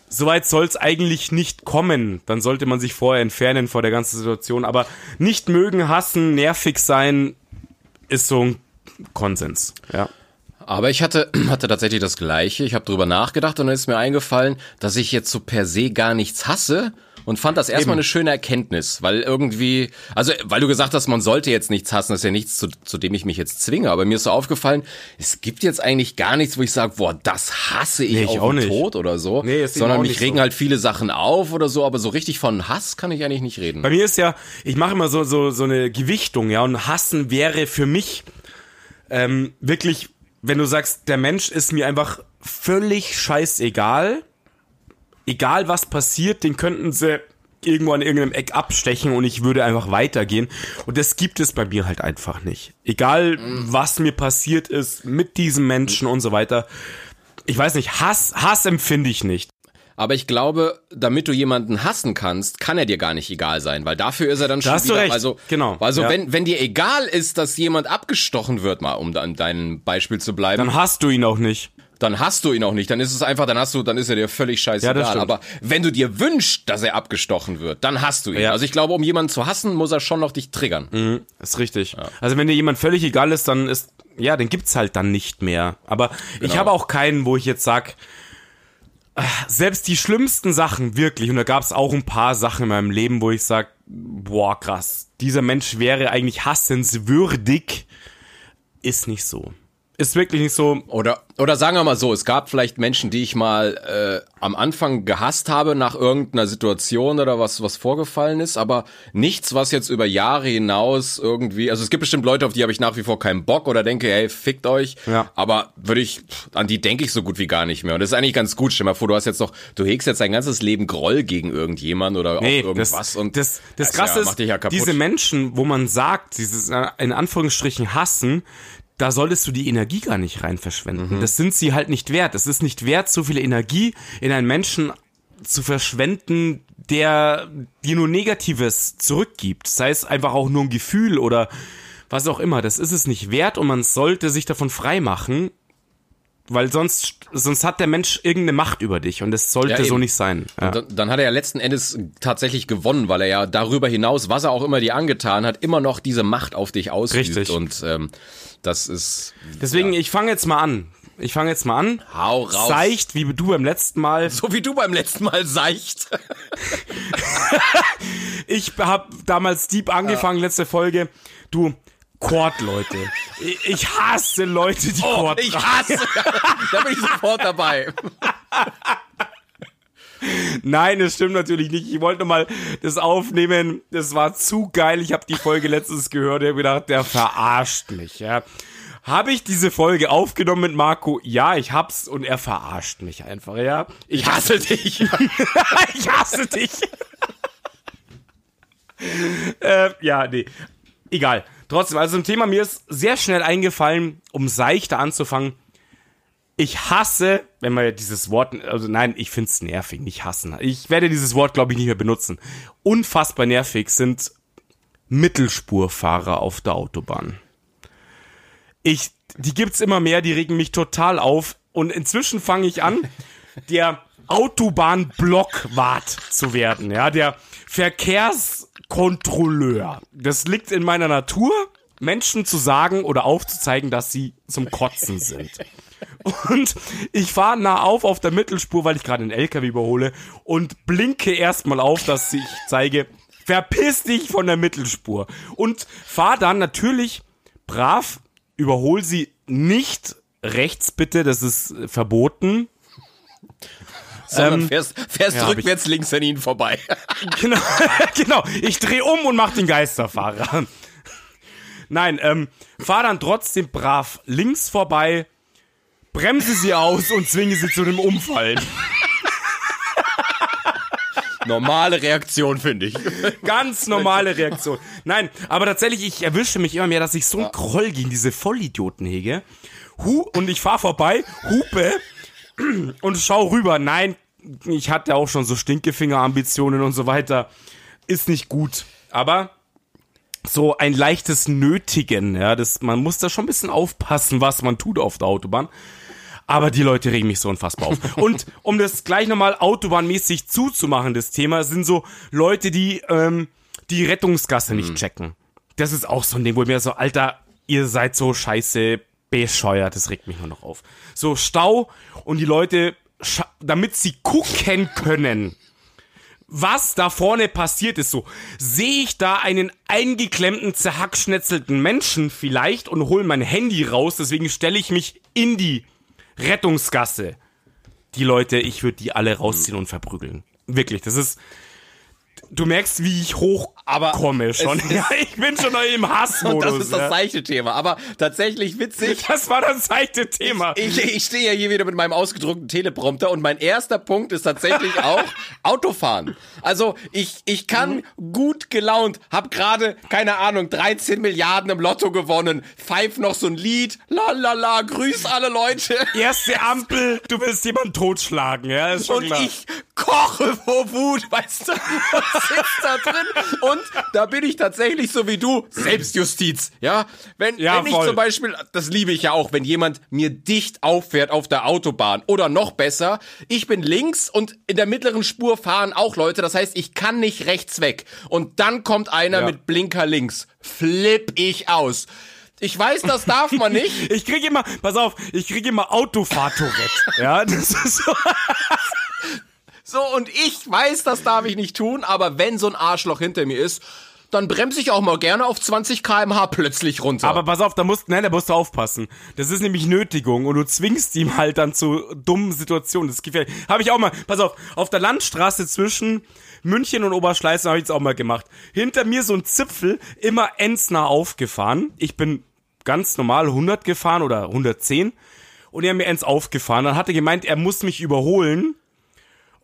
Soweit soll es eigentlich nicht kommen. Dann sollte man sich vorher entfernen vor der ganzen Situation. Aber nicht mögen, hassen, nervig sein, ist so ein Konsens. Ja. Aber ich hatte, (clears throat) hatte tatsächlich das Gleiche. Ich habe drüber nachgedacht und dann ist mir eingefallen, dass ich jetzt so per se gar nichts hasse und fand das erstmal Eben. eine schöne Erkenntnis, weil irgendwie, also weil du gesagt hast, man sollte jetzt nichts hassen, das ist ja nichts, zu, zu dem ich mich jetzt zwinge, aber mir ist so aufgefallen, es gibt jetzt eigentlich gar nichts, wo ich sage, boah, das hasse ich Nee, ich auf auch den nicht. Tod oder so, Nee, sondern mich regen so. halt viele Sachen auf oder so, aber so richtig von Hass kann ich eigentlich nicht reden. Bei mir ist ja, ich mache immer so, so, so eine Gewichtung, ja, und hassen wäre für mich ähm, wirklich, wenn du sagst, der Mensch ist mir einfach völlig scheißegal, egal was passiert, den könnten sie irgendwo an irgendeinem Eck abstechen und ich würde einfach weitergehen. Und das gibt es bei mir halt einfach nicht. Egal, was mir passiert ist mit diesem Menschen und so weiter. Ich weiß nicht, Hass, Hass empfinde ich nicht. Aber ich glaube, damit du jemanden hassen kannst, kann er dir gar nicht egal sein, weil dafür ist er dann schon hast du wieder, recht. also Genau, Also ja. wenn wenn dir egal ist, dass jemand abgestochen wird, mal um an deinem Beispiel zu bleiben, Dann hasst du ihn auch nicht. Dann hast du ihn auch nicht, dann ist es einfach, dann hast du, dann ist er dir völlig scheißegal. Ja. Aber wenn du dir wünschst, dass er abgestochen wird, dann hast du ihn. Ja. Also ich glaube, um jemanden zu hassen, muss er schon noch dich triggern. Ist richtig. Also wenn dir jemand völlig egal ist, dann ist, ja, den gibt's halt dann nicht mehr. Aber ich Genau. habe auch keinen, wo ich jetzt sag, ah, selbst die schlimmsten Sachen, wirklich, und da gab's auch ein paar Sachen in meinem Leben, wo ich sag, boah, krass, dieser Mensch wäre eigentlich hassenswürdig, ist nicht so. Ist wirklich nicht so. Oder, oder sagen wir mal so, es gab vielleicht Menschen, die ich mal äh, am Anfang gehasst habe nach irgendeiner Situation oder was, was vorgefallen ist, aber nichts, was jetzt über Jahre hinaus irgendwie, also es gibt bestimmt Leute, auf die habe ich nach wie vor keinen Bock oder denke, hey, fickt euch, Ja. aber würde ich, an die denke ich so gut wie gar nicht mehr. Und das ist eigentlich ganz gut. Stell mal vor, du hast jetzt noch, du hegst jetzt dein ganzes Leben Groll gegen irgendjemand oder Nee, auf irgendwas das, und das, das ist Krasse ja, ist, ja diese Menschen, wo man sagt, dieses in Anführungsstrichen hassen, da solltest du die Energie gar nicht rein Mhm. verschwenden. Das sind sie halt nicht wert. Es ist nicht wert, so viel Energie in einen Menschen zu verschwenden, der dir nur Negatives zurückgibt. Sei es einfach auch nur ein Gefühl oder was auch immer. Das ist es nicht wert und man sollte sich davon frei machen, weil sonst, sonst hat der Mensch irgendeine Macht über dich und das sollte Ja, so nicht sein. Ja. Dann, dann hat er ja letzten Endes tatsächlich gewonnen, weil er ja darüber hinaus, was er auch immer dir angetan hat, immer noch diese Macht auf dich ausübt. Richtig. Und ähm, das ist Deswegen, ich fange jetzt mal an. Ich fange jetzt mal an. Hau raus. Seicht, wie du beim letzten Mal. So wie du beim letzten Mal seicht. (laughs) Ich habe damals deep angefangen, letzte Folge. Du, Quad, Leute. Ich- hasse Leute, die Oh, Quad ich hasse. (laughs) da bin ich sofort dabei. Nein, das stimmt natürlich nicht. Ich wollte mal das aufnehmen. Das war zu geil. Ich habe die Folge letztens gehört. Ich habe gedacht, der verarscht mich. Ja. Habe ich diese Folge aufgenommen mit Marco? Ja, ich hab's und er verarscht mich einfach, ja. Ich hasse dich. (laughs) ich hasse dich. äh, ja, nee. Egal. Trotzdem, also ein Thema, mir ist sehr schnell eingefallen, um seichter anzufangen. Ich hasse, wenn man dieses Wort, also nein, ich find's nervig, nicht hassen. Ich werde dieses Wort, glaube ich, nicht mehr benutzen. Unfassbar nervig sind Mittelspurfahrer auf der Autobahn. Ich, die gibt's immer mehr, die regen mich total auf. Und inzwischen fange ich an, der Autobahnblockwart zu werden, ja, der Verkehrskontrolleur. Das liegt in meiner Natur, Menschen zu sagen oder aufzuzeigen, dass sie zum Kotzen sind. Und ich fahre nah auf auf der Mittelspur, weil ich gerade einen LKW überhole und blinke erstmal auf, dass ich zeige, verpiss dich von der Mittelspur. Und fahre dann natürlich brav, überhol sie nicht rechts bitte, das ist verboten. Sondern Ähm, fährst, fährst ja, rückwärts links an ihnen vorbei. (laughs) Genau, (laughs) genau. Ich drehe um und mach den Geisterfahrer. Nein, ähm, fahr dann trotzdem brav links vorbei, bremse sie aus und zwinge sie zu einem Umfallen. (laughs) Normale Reaktion, finde ich. Ganz normale Reaktion. Nein, aber tatsächlich, ich erwische mich immer mehr, dass ich so einen Groll gegen diese Vollidioten hege. Hu und ich fahr vorbei, hupe (clears throat) und schau rüber. Nein, ich hatte auch schon so Stinkefinger-Ambitionen und so weiter. Ist nicht gut. Aber so ein leichtes Nötigen, ja, das, man muss da schon ein bisschen aufpassen, was man tut auf der Autobahn. Aber die Leute regen mich so unfassbar auf. (laughs) Und um das gleich nochmal autobahnmäßig zuzumachen, das Thema, sind so Leute, die ähm, die Rettungsgasse nicht checken. Das ist auch so ein Ding, wo ich mir so, Alter, ihr seid so scheiße bescheuert, das regt mich nur noch auf. So Stau und die Leute, damit sie gucken können, was da vorne passiert ist, so sehe ich da einen eingeklemmten, zerhackschnetzelten Menschen vielleicht und hole mein Handy raus, deswegen stelle ich mich in die Rettungsgasse. Die Leute, ich würde die alle rausziehen und verprügeln. Wirklich, das ist. Du merkst, wie ich hochkomme schon. es- (laughs) ja, ich bin schon im Hassmodus. Und (laughs) das ist das ja. seichte Thema. Aber tatsächlich witzig. das war das zweite Thema. Ich, ich stehe ja hier wieder mit meinem ausgedruckten Teleprompter und mein erster Punkt ist tatsächlich auch (laughs) Autofahren. Also ich, ich kann gut gelaunt, hab gerade, keine Ahnung, 13 Milliarden im Lotto gewonnen, pfeif noch so ein Lied, la la la, grüß alle Leute. Erste Ampel, du willst jemanden totschlagen, ja, ist schon Und klar. ich koche vor Wut, weißt du, und sitz da drin. Und da bin ich tatsächlich so wie du, Selbstjustiz, ja. Wenn, Ja, wenn ich voll. zum Beispiel, das liebe ich ja auch, wenn jemand mir dicht auffährt auf der Autobahn oder noch besser, ich bin links und in der mittleren Spur fahren auch Leute, das heißt, ich kann nicht rechts weg. Und dann kommt einer Ja. mit Blinker links. Flipp ich aus. Ich weiß, das darf man (laughs) nicht. Ich krieg immer, pass auf, ich krieg immer Autofahrtourette. ja, das ist so. (laughs) So, und ich weiß, das darf ich nicht tun, aber wenn so ein Arschloch hinter mir ist, dann bremse ich auch mal gerne auf 20 km/h plötzlich runter. Aber pass auf, da musst, nein, da musst du aufpassen. Das ist nämlich Nötigung und du zwingst ihm halt dann zu dummen Situationen. Das gefährlich. Habe ich auch mal, pass auf, auf der Landstraße zwischen München und Oberschleißen habe ich es auch mal gemacht. Hinter mir so ein Zipfel, immer endsnah aufgefahren. Ich bin ganz normal 100 gefahren oder 110 und er hat mir ends aufgefahren. Dann hat er gemeint, er muss mich überholen.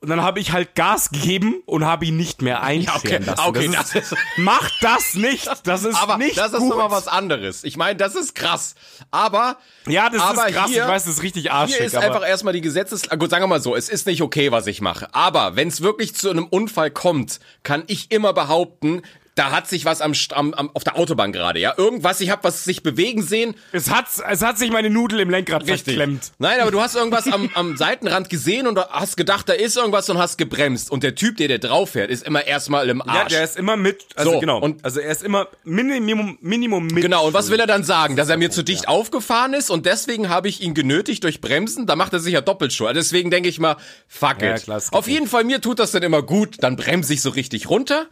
Und dann habe ich halt Gas gegeben und habe ihn nicht mehr einscheren okay, lassen. okay, das das ist, macht das nicht. Das ist aber nicht das ist gut. nochmal was anderes. Ich meine, das ist krass. Aber Ja, das aber ist krass. Hier, ich weiß, das ist richtig arschig. Hier ist aber einfach erstmal die Gesetzes... ah, Gut, sagen wir mal so, es ist nicht okay, was ich mache. Aber wenn es wirklich zu einem Unfall kommt, kann ich immer behaupten, da hat sich was am, am, am auf der Autobahn gerade, ja, irgendwas, ich habe was sich bewegen sehen, Es hat, es hat sich meine Nudel im Lenkrad verklemmt. Nein, aber du hast irgendwas am, am Seitenrand gesehen und hast gedacht, da ist irgendwas und hast gebremst. Und der Typ, der der drauf fährt, ist immer erstmal im Ja, Arsch. der ist immer mit, also So, genau. und- also er ist immer Minimum, Minimum mit. Genau, und was will er dann sagen? Dass er mir zu dicht aufgefahren ist und deswegen habe ich ihn genötigt durch Bremsen? Da macht er sich ja doppelt schuld. Deswegen denke ich mal, fuck Ja, it. klar, Auf jeden Fall, mir tut das dann immer gut. Dann bremse ich so richtig runter.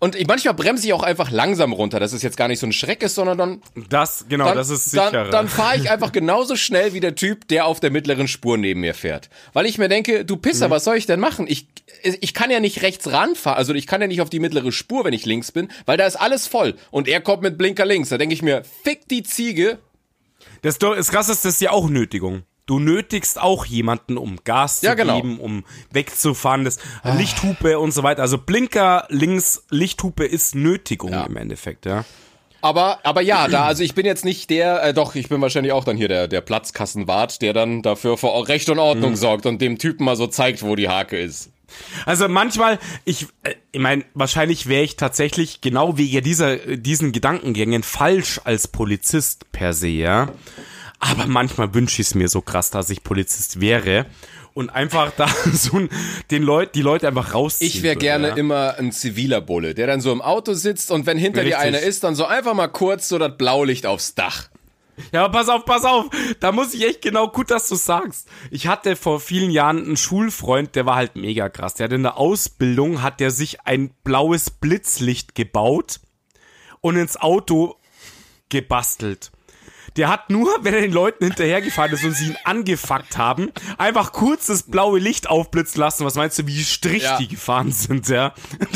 Und ich, manchmal bremse ich auch einfach langsam runter, dass es jetzt gar nicht so ein Schreck ist, sondern dann Das, genau, dann, das ist sicherer. Dann, dann fahre ich einfach genauso schnell wie der Typ, der auf der mittleren Spur neben mir fährt. Weil ich mir denke, du Pisser, Mhm. was soll ich denn machen? Ich, ich kann ja nicht rechts ranfahren, also ich kann ja nicht auf die mittlere Spur, wenn ich links bin, weil da ist alles voll. Und er kommt mit Blinker links. Da denke ich mir, fick die Ziege. Das, ist, das ist ja auch Nötigung. Du nötigst auch jemanden, um Gas Ja, zu genau. geben, um wegzufahren, das Lichthupe und so weiter. Also Blinker links, Lichthupe ist Nötigung im Endeffekt, ja. Aber, aber ja, da, also ich bin jetzt nicht der, äh, doch, ich bin wahrscheinlich auch dann hier der, der Platzkassenwart, der dann dafür für Recht und Mhm. Ordnung sorgt und dem Typen mal so zeigt, wo die Hake ist. Also manchmal, ich, äh, ich meine, wahrscheinlich wäre ich tatsächlich genau wegen dieser, äh, diesen Gedankengängen falsch als Polizist per se, ja. Aber manchmal wünsche ich es mir so krass, dass ich Polizist wäre und einfach da (laughs) so den Leut, die Leute einfach rausziehen Ich wäre gerne ja. immer ein ziviler Bulle, der dann so im Auto sitzt und wenn hinter dir Richtig. einer ist, dann so einfach mal kurz so das Blaulicht aufs Dach. Ja, aber pass auf, pass auf. Da muss ich echt genau gut, dass du sagst. Ich hatte vor vielen Jahren einen Schulfreund, der war halt mega krass. Der hat in der Ausbildung, hat der sich ein blaues Blitzlicht gebaut und ins Auto gebastelt. Der hat nur, wenn er den Leuten hinterhergefahren ist und sie ihn angefuckt haben, einfach kurz das blaue Licht aufblitzen lassen. Was meinst du, wie Strich Ja. die gefahren sind, ja?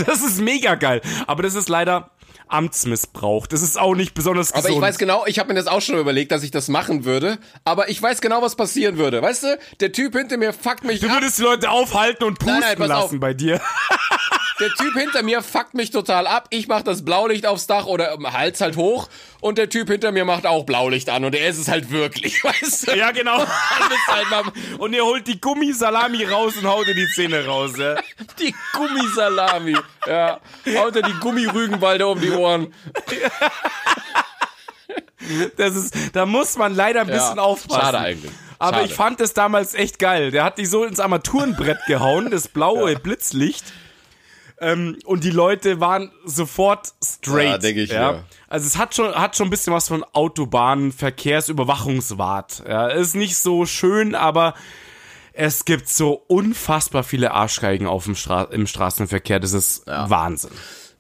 Das ist mega geil. Aber das ist leider Amtsmissbrauch. Das ist auch nicht besonders Aber gesund. ich weiß genau, ich habe mir das auch schon überlegt, dass ich das machen würde. Aber ich weiß genau, was passieren würde. Weißt du, der Typ hinter mir fuckt mich Du ab. würdest die Leute aufhalten und pusten Nein, nein, lassen auf. bei dir. Der Typ hinter mir fuckt mich total ab. Ich mach das Blaulicht aufs Dach oder im Hals halt hoch. Und der Typ hinter mir macht auch Blaulicht an. Und er ist es halt wirklich, (laughs) weißt du? Ja, genau. Halt (laughs) Und ihr holt die Gummisalami raus und haut ihr die Zähne raus, ja. (laughs) die Gummisalami. Ja. Haut er die Gummirügenwalde um die Ohren. Das ist, da muss man leider ein bisschen aufpassen. Schade eigentlich. Aber Schade. ich fand es damals echt geil. Der hat die so ins Armaturenbrett gehauen, das blaue Blitzlicht. Ähm, und die Leute waren sofort straight. Ja, denk ich, ja. Also es hat schon, hat schon ein bisschen was von Autobahnverkehrsüberwachungswart. Ja, ist nicht so schön, aber es gibt so unfassbar viele Arschgeigen auf dem Stra im Straßenverkehr. Das ist Wahnsinn.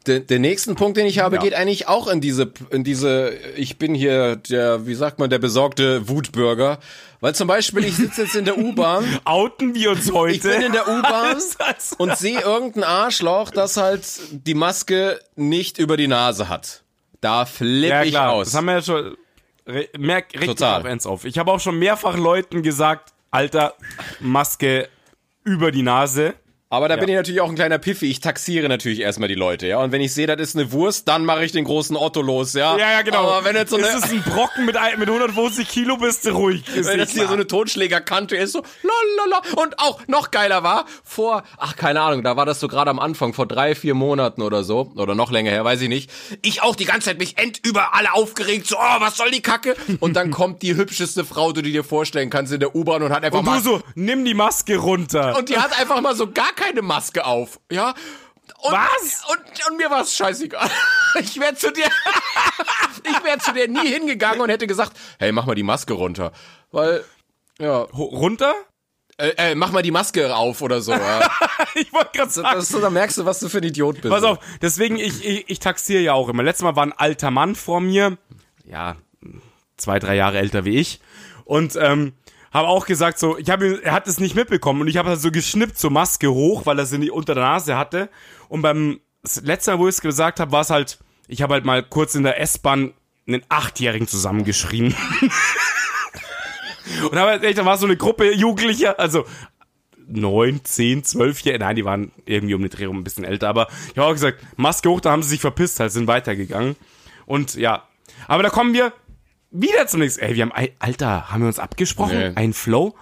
Der, der nächsten Punkt, den ich habe, Ja. geht eigentlich auch in diese, in diese, ich bin hier der, wie sagt man, der besorgte Wutbürger. Weil zum Beispiel, ich sitze jetzt in der U-Bahn, (laughs) Outen wir uns heute. ich bin in der U-Bahn (laughs) und sehe irgendein Arschloch, das halt die Maske nicht über die Nase hat. Da flippe Ja, ich klar. aus. Das haben wir ja schon. Merk, regt Total. eins auf. Ich habe auch schon mehrfach Leuten gesagt, Alter, Maske über die Nase. Aber da bin ich natürlich auch ein kleiner Piffi. Ich taxiere natürlich erstmal die Leute, ja. Und wenn ich sehe, das ist eine Wurst, dann mache ich den großen Otto los, ja. Ja, ja, genau. Aber wenn jetzt so eine, ist es ein Brocken mit, mit 150 Kilo, bist du ruhig. Ist (laughs) wenn das hier so eine Totschlägerkante ist, so lalala. Und auch noch geiler war, vor, ach keine Ahnung, da war das so gerade am Anfang, vor drei, vier Monaten oder so, oder noch länger her, weiß ich nicht. Ich auch die ganze Zeit mich end über alle aufgeregt, so, oh, was soll die Kacke? Und dann (laughs) kommt die hübscheste Frau, die du dir vorstellen kannst, in der U-Bahn und hat einfach Und mal du so, nimm die Maske runter. Und die hat einfach mal so gar keine Maske auf. Ja. Und, Was? Und, und mir war es scheißegal. (laughs) Ich wäre zu dir, (laughs) ich wäre zu dir nie hingegangen und hätte gesagt, hey, mach mal die Maske runter. Weil, ja, Ho- runter? äh, äh, mach mal die Maske auf oder so. Ja. (laughs) Ich wollte gerade sagen. Das, da merkst du, was du für ein Idiot bist. Pass auf, deswegen, ich, ich, ich taxiere ja auch immer. Letztes Mal war ein alter Mann vor mir, ja, zwei, drei Jahre älter wie ich. Und ähm, habe auch gesagt, so, ich habe er hat es nicht mitbekommen und ich habe halt so geschnippt zur Maske hoch, weil er sie nicht unter der Nase hatte. Und beim das letzte Mal, wo ich es gesagt habe, war es halt, ich habe halt mal kurz in der S-Bahn einen Achtjährigen zusammengeschrien. (laughs) und habe halt echt, da war so eine Gruppe Jugendlicher, also neun, zehn, zwölf Jahre, nein, die waren irgendwie um die Dreh rum ein bisschen älter, aber ich habe auch gesagt, Maske hoch, da haben sie sich verpisst, halt, sind weitergegangen. Und ja, aber da kommen wir wieder zum nächsten. Ey, wir haben, Alter, haben wir uns abgesprochen? Nee. Ein Flow?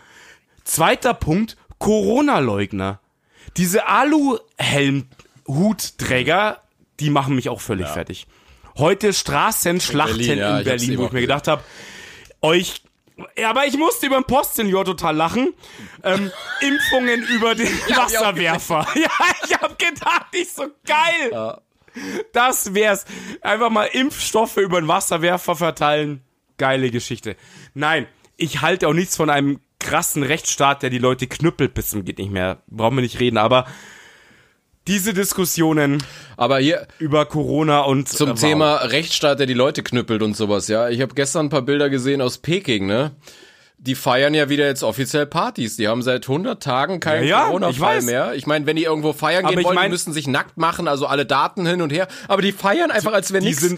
Zweiter Punkt, Corona-Leugner. Diese Aluhelm-Hutträger, die machen mich auch völlig fertig. Heute Straßenschlachten in Berlin, Berlin, ja, hab's eben wo ich mir gedacht habe, euch. Ja, aber ich musste über den Postsenior total lachen. Ähm, (laughs) Impfungen über den (laughs) Wasserwerfer. (laughs) Ja, ich hab gedacht, ich so geil. Das wär's. Einfach mal Impfstoffe über den Wasserwerfer verteilen. Geile Geschichte. Nein, ich halte auch nichts von einem krassen Rechtsstaat, der die Leute knüppelt bis zum geht nicht mehr. Brauchen wir nicht reden, aber diese Diskussionen Aber hier über Corona und zum äh. Thema Rechtsstaat, der die Leute knüppelt und sowas, ja. Ich habe gestern ein paar Bilder gesehen aus Peking, ne? Die feiern ja wieder jetzt offiziell Partys. Die haben seit 100 Tagen keinen Ja, Corona-Fall mehr. Ich meine, wenn die irgendwo feiern Aber gehen wollen, mein- die müssen sich nackt machen, also alle Daten hin und her. Aber die feiern einfach, als wenn die nichts.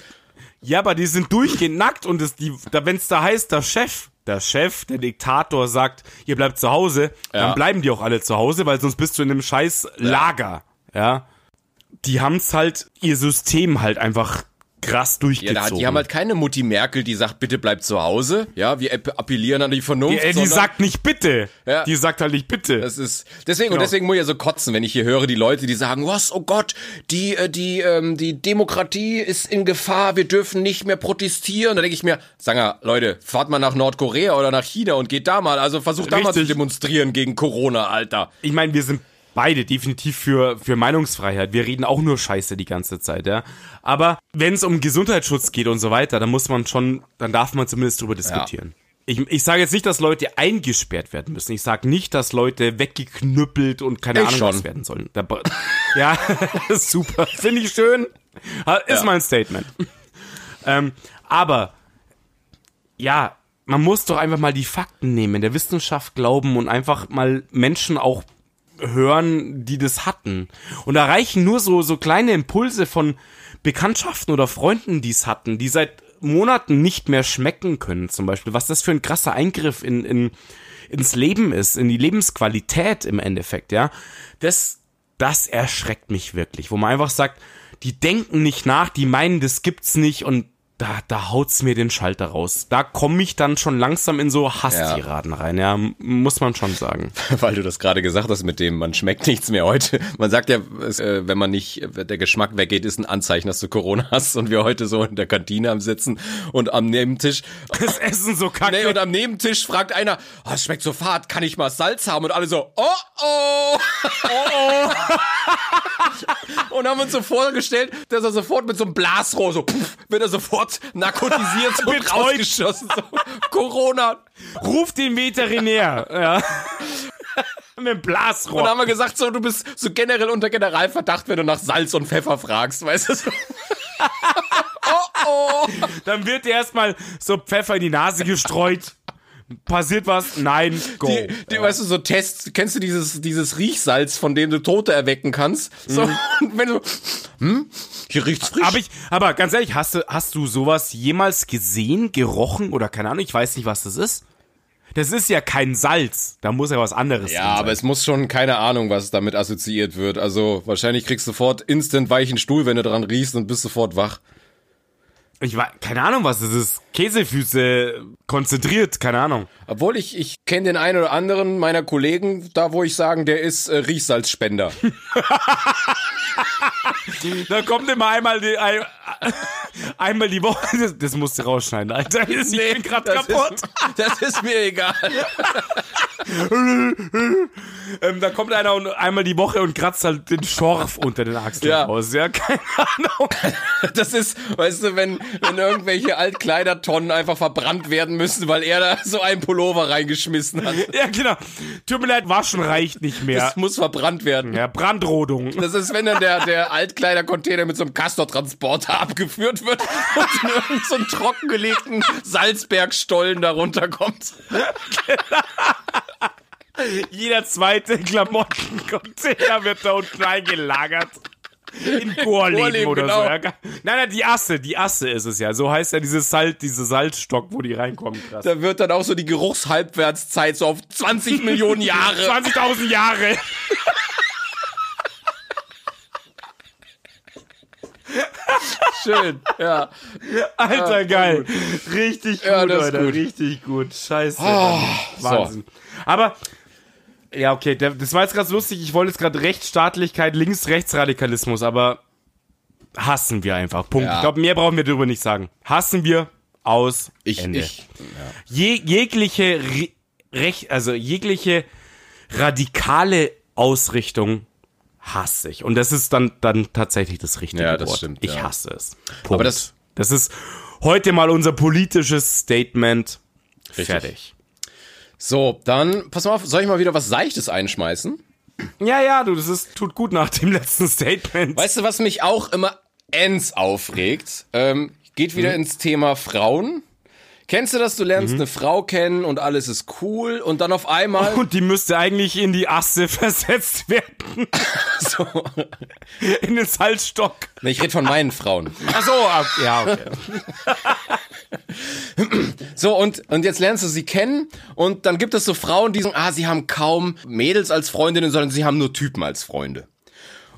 Ja, aber die sind durchgehend nackt und es, die, da, wenn's da heißt, der Chef, der Chef, der Diktator sagt, ihr bleibt zu Hause, Ja. dann bleiben die auch alle zu Hause, weil sonst bist du in einem scheiß Lager, ja. Die haben's halt, ihr System halt einfach krass Ja, durchgezogen. da, die haben halt keine Mutti Merkel, die sagt, bitte bleibt zu Hause. Ja, wir app- appellieren an die Vernunft. die, die sagt nicht bitte. Ja. Die sagt halt nicht bitte. Das ist deswegen und Genau. deswegen muss ich ja so kotzen, wenn ich hier höre die Leute, die sagen, was, oh Gott, die äh, die ähm, die Demokratie ist in Gefahr, wir dürfen nicht mehr protestieren. Da denke ich mir, sag mal, Leute, fahrt mal nach Nordkorea oder nach China und geht da mal, also versucht da mal zu demonstrieren gegen Corona, Alter. ich meine, wir sind beide definitiv für, für Meinungsfreiheit. Wir reden auch nur Scheiße die ganze Zeit, ja. Aber wenn es um Gesundheitsschutz geht und so weiter, dann muss man schon, dann darf man zumindest drüber diskutieren. Ich, ich sage jetzt nicht, dass Leute eingesperrt werden müssen. Ich sage nicht, dass Leute weggeknüppelt und keine Ich Ahnung schon. was werden sollen. (laughs) Ja, (laughs) super. Finde ich schön. Ist Ja. mein Statement. (laughs) Ähm, aber ja, man muss doch einfach mal die Fakten nehmen, der Wissenschaft glauben und einfach mal Menschen auch hören, die das hatten. Und da reichen nur so, so kleine Impulse von Bekanntschaften oder Freunden, die es hatten, die seit Monaten nicht mehr schmecken können, zum Beispiel. Was das für ein krasser Eingriff in, in, ins Leben ist, in die Lebensqualität im Endeffekt, ja. Das, das erschreckt mich wirklich, wo man einfach sagt, die denken nicht nach, die meinen, das gibt's nicht und da, da haut's mir den Schalter raus. Da komme ich dann schon langsam in so Hasstiraden rein, ja, muss man schon sagen. (laughs) Weil du das gerade gesagt hast mit dem, man schmeckt nichts mehr heute. Man sagt ja, äh, wenn man nicht, der Geschmack weggeht, ist ein Anzeichen, dass du Corona hast und wir heute so in der Kantine am Sitzen und am Nebentisch. (laughs) Das Essen so kacke. Nee, und am Nebentisch fragt einer, oh, es schmeckt so fad, kann ich mal Salz haben? Und alle so, oh oh, oh oh. (laughs) und haben uns so vorgestellt, dass er sofort mit so einem Blasrohr so, pff, wird er sofort narkotisiert (laughs) und rausgeschossen. So, Corona. Ruf den Veterinär. Ja. Mit dem Und Blasrohr. dann haben wir gesagt, so, du bist so generell unter Generalverdacht, wenn du nach Salz und Pfeffer fragst, weißt du? So. (laughs) oh, oh. Dann wird dir erstmal so Pfeffer in die Nase gestreut. Passiert was? Nein, go. Die, die, weißt du, so Tests, kennst du dieses, dieses Riechsalz, von dem du Tote erwecken kannst? So, und wenn du, hm, hier riecht's frisch. Aber ich, aber ganz ehrlich, hast du, hast du sowas jemals gesehen, gerochen oder keine Ahnung? Ich weiß nicht, was das ist. Das ist ja kein Salz. Da muss ja was anderes ja, sein. aber es muss schon, keine Ahnung, was damit assoziiert wird. Also, wahrscheinlich kriegst du sofort instant weichen Stuhl, wenn du dran riechst und bist sofort wach. Ich weiß, keine Ahnung, was das ist. Käsefüße konzentriert, keine Ahnung. Obwohl ich, ich kenne den einen oder anderen meiner Kollegen, da wo ich sagen, der ist äh, Riechsalzspender. (laughs) Da kommt immer einmal die, ein, (laughs) einmal die Woche. (laughs) Das, das musst du rausschneiden, Alter. Ich bin grad das kaputt. Ist, das ist mir egal. Ähm, da kommt einer und einmal die Woche und kratzt halt den Schorf unter den Achseln Ja. raus. Ja, keine Ahnung. Das ist, weißt du, wenn, wenn irgendwelche Altkleidertonnen einfach verbrannt werden müssen, weil er da (laughs) so einen Pullover reingeschmissen hat. Ja, genau. Tut mir leid, waschen reicht nicht mehr. Das muss verbrannt werden. Ja, Brandrodung. Das ist, wenn dann der, der Altkleidercontainer mit so einem Castor-Transporter (laughs) abgeführt wird und in irgendeinen so trockengelegten Salzbergstollen darunter kommt. (laughs) Jeder zweite Klamottencontainer wird da unten eingelagert. In Gorleben Gorleben, oder genau. so. Ja. Nein, nein, die Asse, die Asse ist es ja. So heißt ja dieses Salz, diese Salzstock, wo die reinkommen. Krass. Da wird dann auch so die Geruchshalbwertszeit so auf 20 Millionen (laughs) Jahre. 20.000 Jahre. Schön, ja. Alter, geil. Richtig gut, Ja, Leute. gut. Richtig gut. Scheiße. so. Wahnsinn. Aber, ja, okay, das war jetzt ganz lustig. Ich wollte jetzt gerade Rechtsstaatlichkeit, Links-Rechtsradikalismus, aber hassen wir einfach. Punkt. Ja. Ich glaube, mehr brauchen wir darüber nicht sagen. Hassen wir aus Ich, Ende. ich, Je, jegliche Re Rech, also jegliche radikale Ausrichtung hasse ich. Und das ist dann, dann tatsächlich das richtige Ja, das Wort. stimmt, ich ja. hasse es. Punkt. Aber das- das ist heute mal unser politisches Statement. Fertig. So, dann, pass mal auf, soll ich mal wieder was Seichtes einschmeißen? Ja, ja, du, das ist, tut gut nach dem (laughs) letzten Statement. Weißt du, was mich auch immer ends aufregt? Ähm, geht wieder ins Thema Frauen. Kennst du das? Du lernst eine Frau kennen und alles ist cool und dann auf einmal (laughs) Und die müsste eigentlich in die Asse (laughs) versetzt werden. (laughs) so. In den Salzstock. Nee, ich rede von meinen Frauen. Ach so, ja, okay. So, und, und jetzt lernst du sie kennen und dann gibt es so Frauen, die sagen, ah, sie haben kaum Mädels als Freundinnen, sondern sie haben nur Typen als Freunde.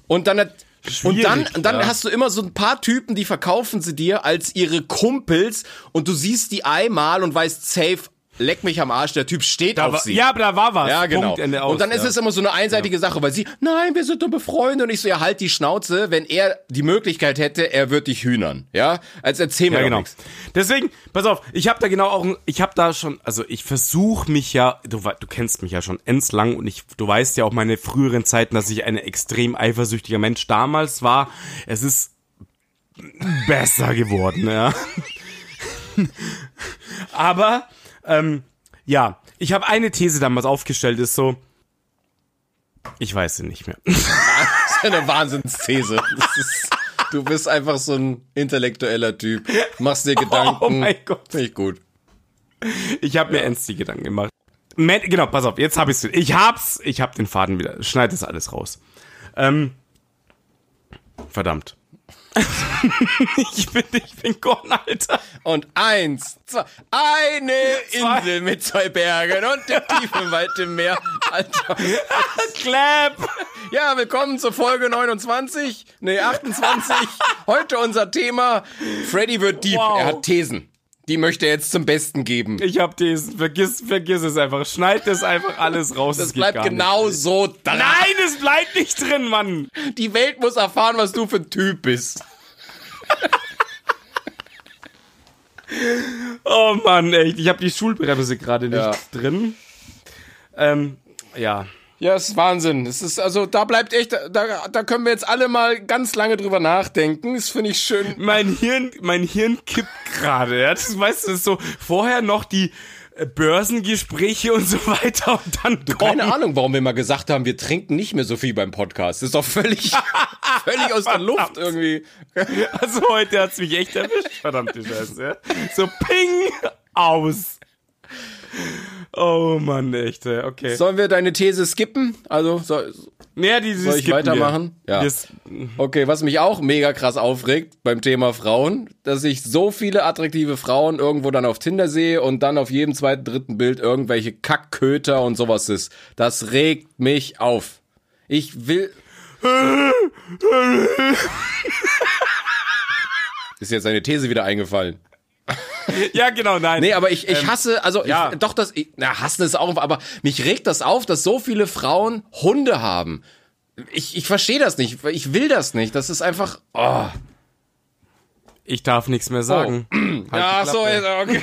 Und dann, hat- und dann, Schwierig, und dann ja. hast du immer so ein paar Typen, die verkaufen sie dir als ihre Kumpels und du siehst die einmal und weißt safe, leck mich am Arsch, der Typ steht Da auf war, sie. ja, aber da war was. Ja, genau. Aus, und dann ist ja. es immer so eine einseitige Sache, weil sie, nein, wir sind doch befreundet. Und ich so, ja, halt die Schnauze, wenn er die Möglichkeit hätte, er wird dich hühnern. Ja, als erzähl mir Ja, genau. nichts. Deswegen, pass auf, ich habe da genau auch, ich habe da schon, also ich versuche mich ja, du, du kennst mich ja schon ends lang und ich, du weißt ja auch meine früheren Zeiten, dass ich ein extrem eifersüchtiger Mensch damals war. Es ist besser geworden, ja. (laughs) Aber ähm, ja, ich habe eine These damals aufgestellt, ist so, ich weiß sie nicht mehr. (laughs) Das ist eine Wahnsinnsthese. Ist, du bist einfach so ein intellektueller Typ. Machst dir Gedanken. Oh mein Gott. Finde ich gut. Ich habe mir ernst die Gedanken gemacht. Man, genau, pass auf, jetzt hab ich's. Ich hab's, ich hab den Faden wieder. Schneid das alles raus. Ähm, verdammt. (laughs) ich bin, ich bin gone, Alter. Und eins, zwei, eine Zwei. Insel mit zwei Bergen und dem (laughs) tiefen, weiten Meer. Alter. (laughs) Clap. Ja, willkommen zur Folge 29, nee, 28. Heute unser Thema, Freddy wird Dieb. Wow. Er hat Thesen. Die möchte er jetzt zum Besten geben. Ich hab diesen. Vergiss, vergiss es einfach. Schneid das einfach alles raus. Das bleibt genau Nicht. so dran. Nein, es bleibt nicht drin, Mann. Die Welt muss erfahren, was du für ein Typ bist. Oh Mann, echt. Ich habe die Schulbremse gerade nicht Ja. drin. Ähm, ja. Ja, es ist Wahnsinn. Es ist, also, da bleibt echt, da, da können wir jetzt alle mal ganz lange drüber nachdenken. Das finde ich schön. mein Hirn, mein Hirn kippt gerade. Ja? Das weißt du, das ist so vorher noch die äh, Börsengespräche und so weiter und dann kommt, Keine Ahnung, warum wir mal gesagt haben, wir trinken nicht mehr so viel beim Podcast. Das ist doch völlig, (laughs) völlig aus der Luft irgendwie. Also heute hat's mich echt erwischt, verdammte Scheiße. Ja? So ping aus. Oh Mann, echt. ja, Okay. Sollen wir deine These skippen? Also, soll, Naja, die, die soll ich weitermachen? Wir. Ja. Das, Okay, was mich auch mega krass aufregt beim Thema Frauen, dass ich so viele attraktive Frauen irgendwo dann auf Tinder sehe und dann auf jedem zweiten, dritten Bild irgendwelche Kackköter und sowas ist. Das regt mich auf. Ich will. (laughs) ist jetzt eine These wieder eingefallen. (laughs) ja, genau, nein. Nee, aber ich, ich hasse, also ja. ich, doch das, ich, na, hassen ist auch, aber mich regt das auf, dass so viele Frauen Hunde haben. Ich, ich verstehe das nicht, ich will das nicht. Das ist einfach. Oh. Ich darf nichts mehr sagen. Halt Ja, die so, okay. (laughs)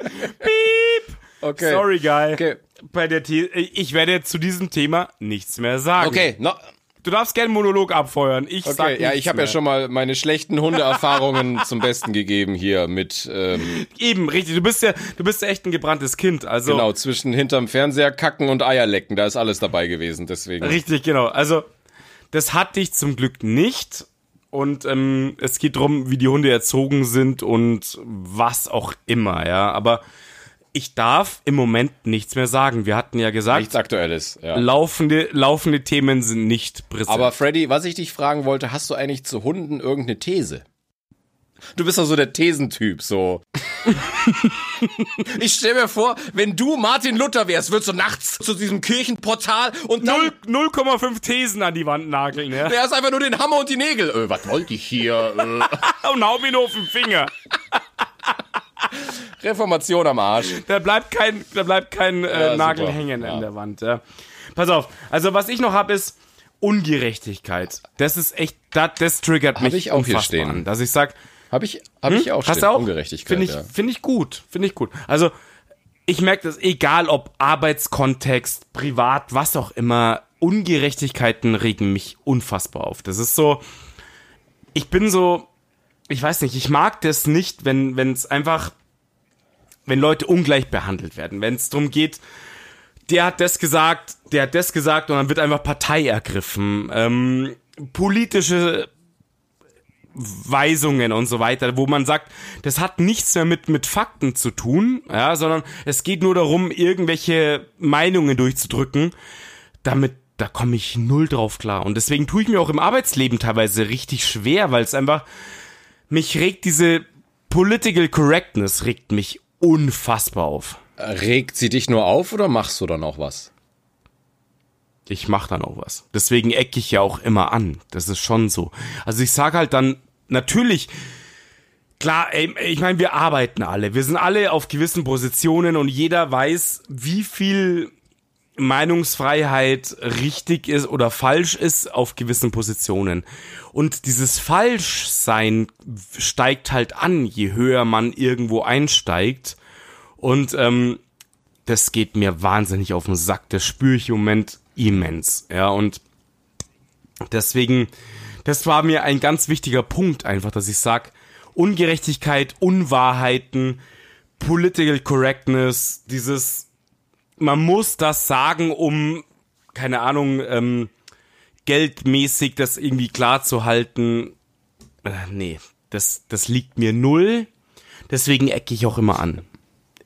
Piep. okay. Sorry, Guy. Okay. Bei der The ich werde zu diesem Thema nichts mehr sagen. Okay, no, Du darfst gerne einen Monolog abfeuern. Ich sag okay. Ja, nichts ich habe ja schon mal meine schlechten Hundeerfahrungen (laughs) zum Besten gegeben hier mit ähm, Eben, richtig. Du bist ja, du bist ja echt ein gebranntes Kind. Also genau zwischen hinterm Fernseher kacken und Eier lecken. Da ist alles dabei gewesen. Deswegen. richtig, genau. Also das hat dich zum Glück nicht. Und ähm, es geht drum, wie die Hunde erzogen sind und was auch immer, ja. Aber ich darf im Moment nichts mehr sagen. Wir hatten ja gesagt, Nichts Aktuelles. Ja. laufende, laufende Themen sind nicht präsent. Aber Freddy, was ich dich fragen wollte, hast du eigentlich zu Hunden irgendeine These? Du bist doch so der Thesentyp, so. (laughs) ich stell mir vor, wenn du Martin Luther wärst, würdest du nachts zu diesem Kirchenportal und dann Null- 0,5 Thesen an die Wand nageln, ja. der ist einfach nur den Hammer und die Nägel. Äh, was wollte ich hier? Äh, (laughs) Und hau mir nur auf den Finger. (laughs) Reformation am Arsch. Da bleibt kein, da bleibt kein äh, Ja, Nagel super. hängen Ja. an der Wand. Ja. Pass auf. Also was ich noch habe ist, Ungerechtigkeit. Das ist echt, das, das triggert mich ich auch hier stehen. an, dass ich sag, Habe ich, hab ich auch Hast stehen. du auch? Ungerechtigkeit. Finde ich, ja. finde ich gut. Finde ich gut. Also, ich merke das, egal ob Arbeitskontext, privat, was auch immer, Ungerechtigkeiten regen mich unfassbar auf. Das ist so, ich bin so, ich weiß nicht, ich mag das nicht, wenn wenn es einfach, wenn Leute ungleich behandelt werden. Wenn es darum geht, der hat das gesagt, der hat das gesagt und dann wird einfach Partei ergriffen. Ähm, politische Weisungen und so weiter, wo man sagt, das hat nichts mehr mit, mit Fakten zu tun, ja, sondern es geht nur darum, irgendwelche Meinungen durchzudrücken, damit, da komme ich null drauf klar. Und deswegen tue ich mir auch im Arbeitsleben teilweise richtig schwer, weil es einfach, mich regt diese Political Correctness regt mich unfassbar auf. Regt sie dich nur auf oder machst du dann auch was? ich mach dann auch was. Deswegen ecke ich ja auch immer an. Das ist schon so. Also ich sage halt dann, natürlich, klar, ey, ich meine, wir arbeiten alle. Wir sind alle auf gewissen Positionen und jeder weiß, wie viel Meinungsfreiheit richtig ist oder falsch ist auf gewissen Positionen. Und dieses Falschsein steigt halt an, je höher man irgendwo einsteigt. Und ähm, das geht mir wahnsinnig auf den Sack. Das spüre ich im Moment immens. Ja, und deswegen, das war mir ein ganz wichtiger Punkt einfach, dass ich sag, Ungerechtigkeit, Unwahrheiten, Political Correctness, dieses, man muss das sagen, um, keine Ahnung, ähm, geldmäßig das irgendwie klar zu halten. Äh, nee, das, das liegt mir null. Deswegen ecke ich auch immer an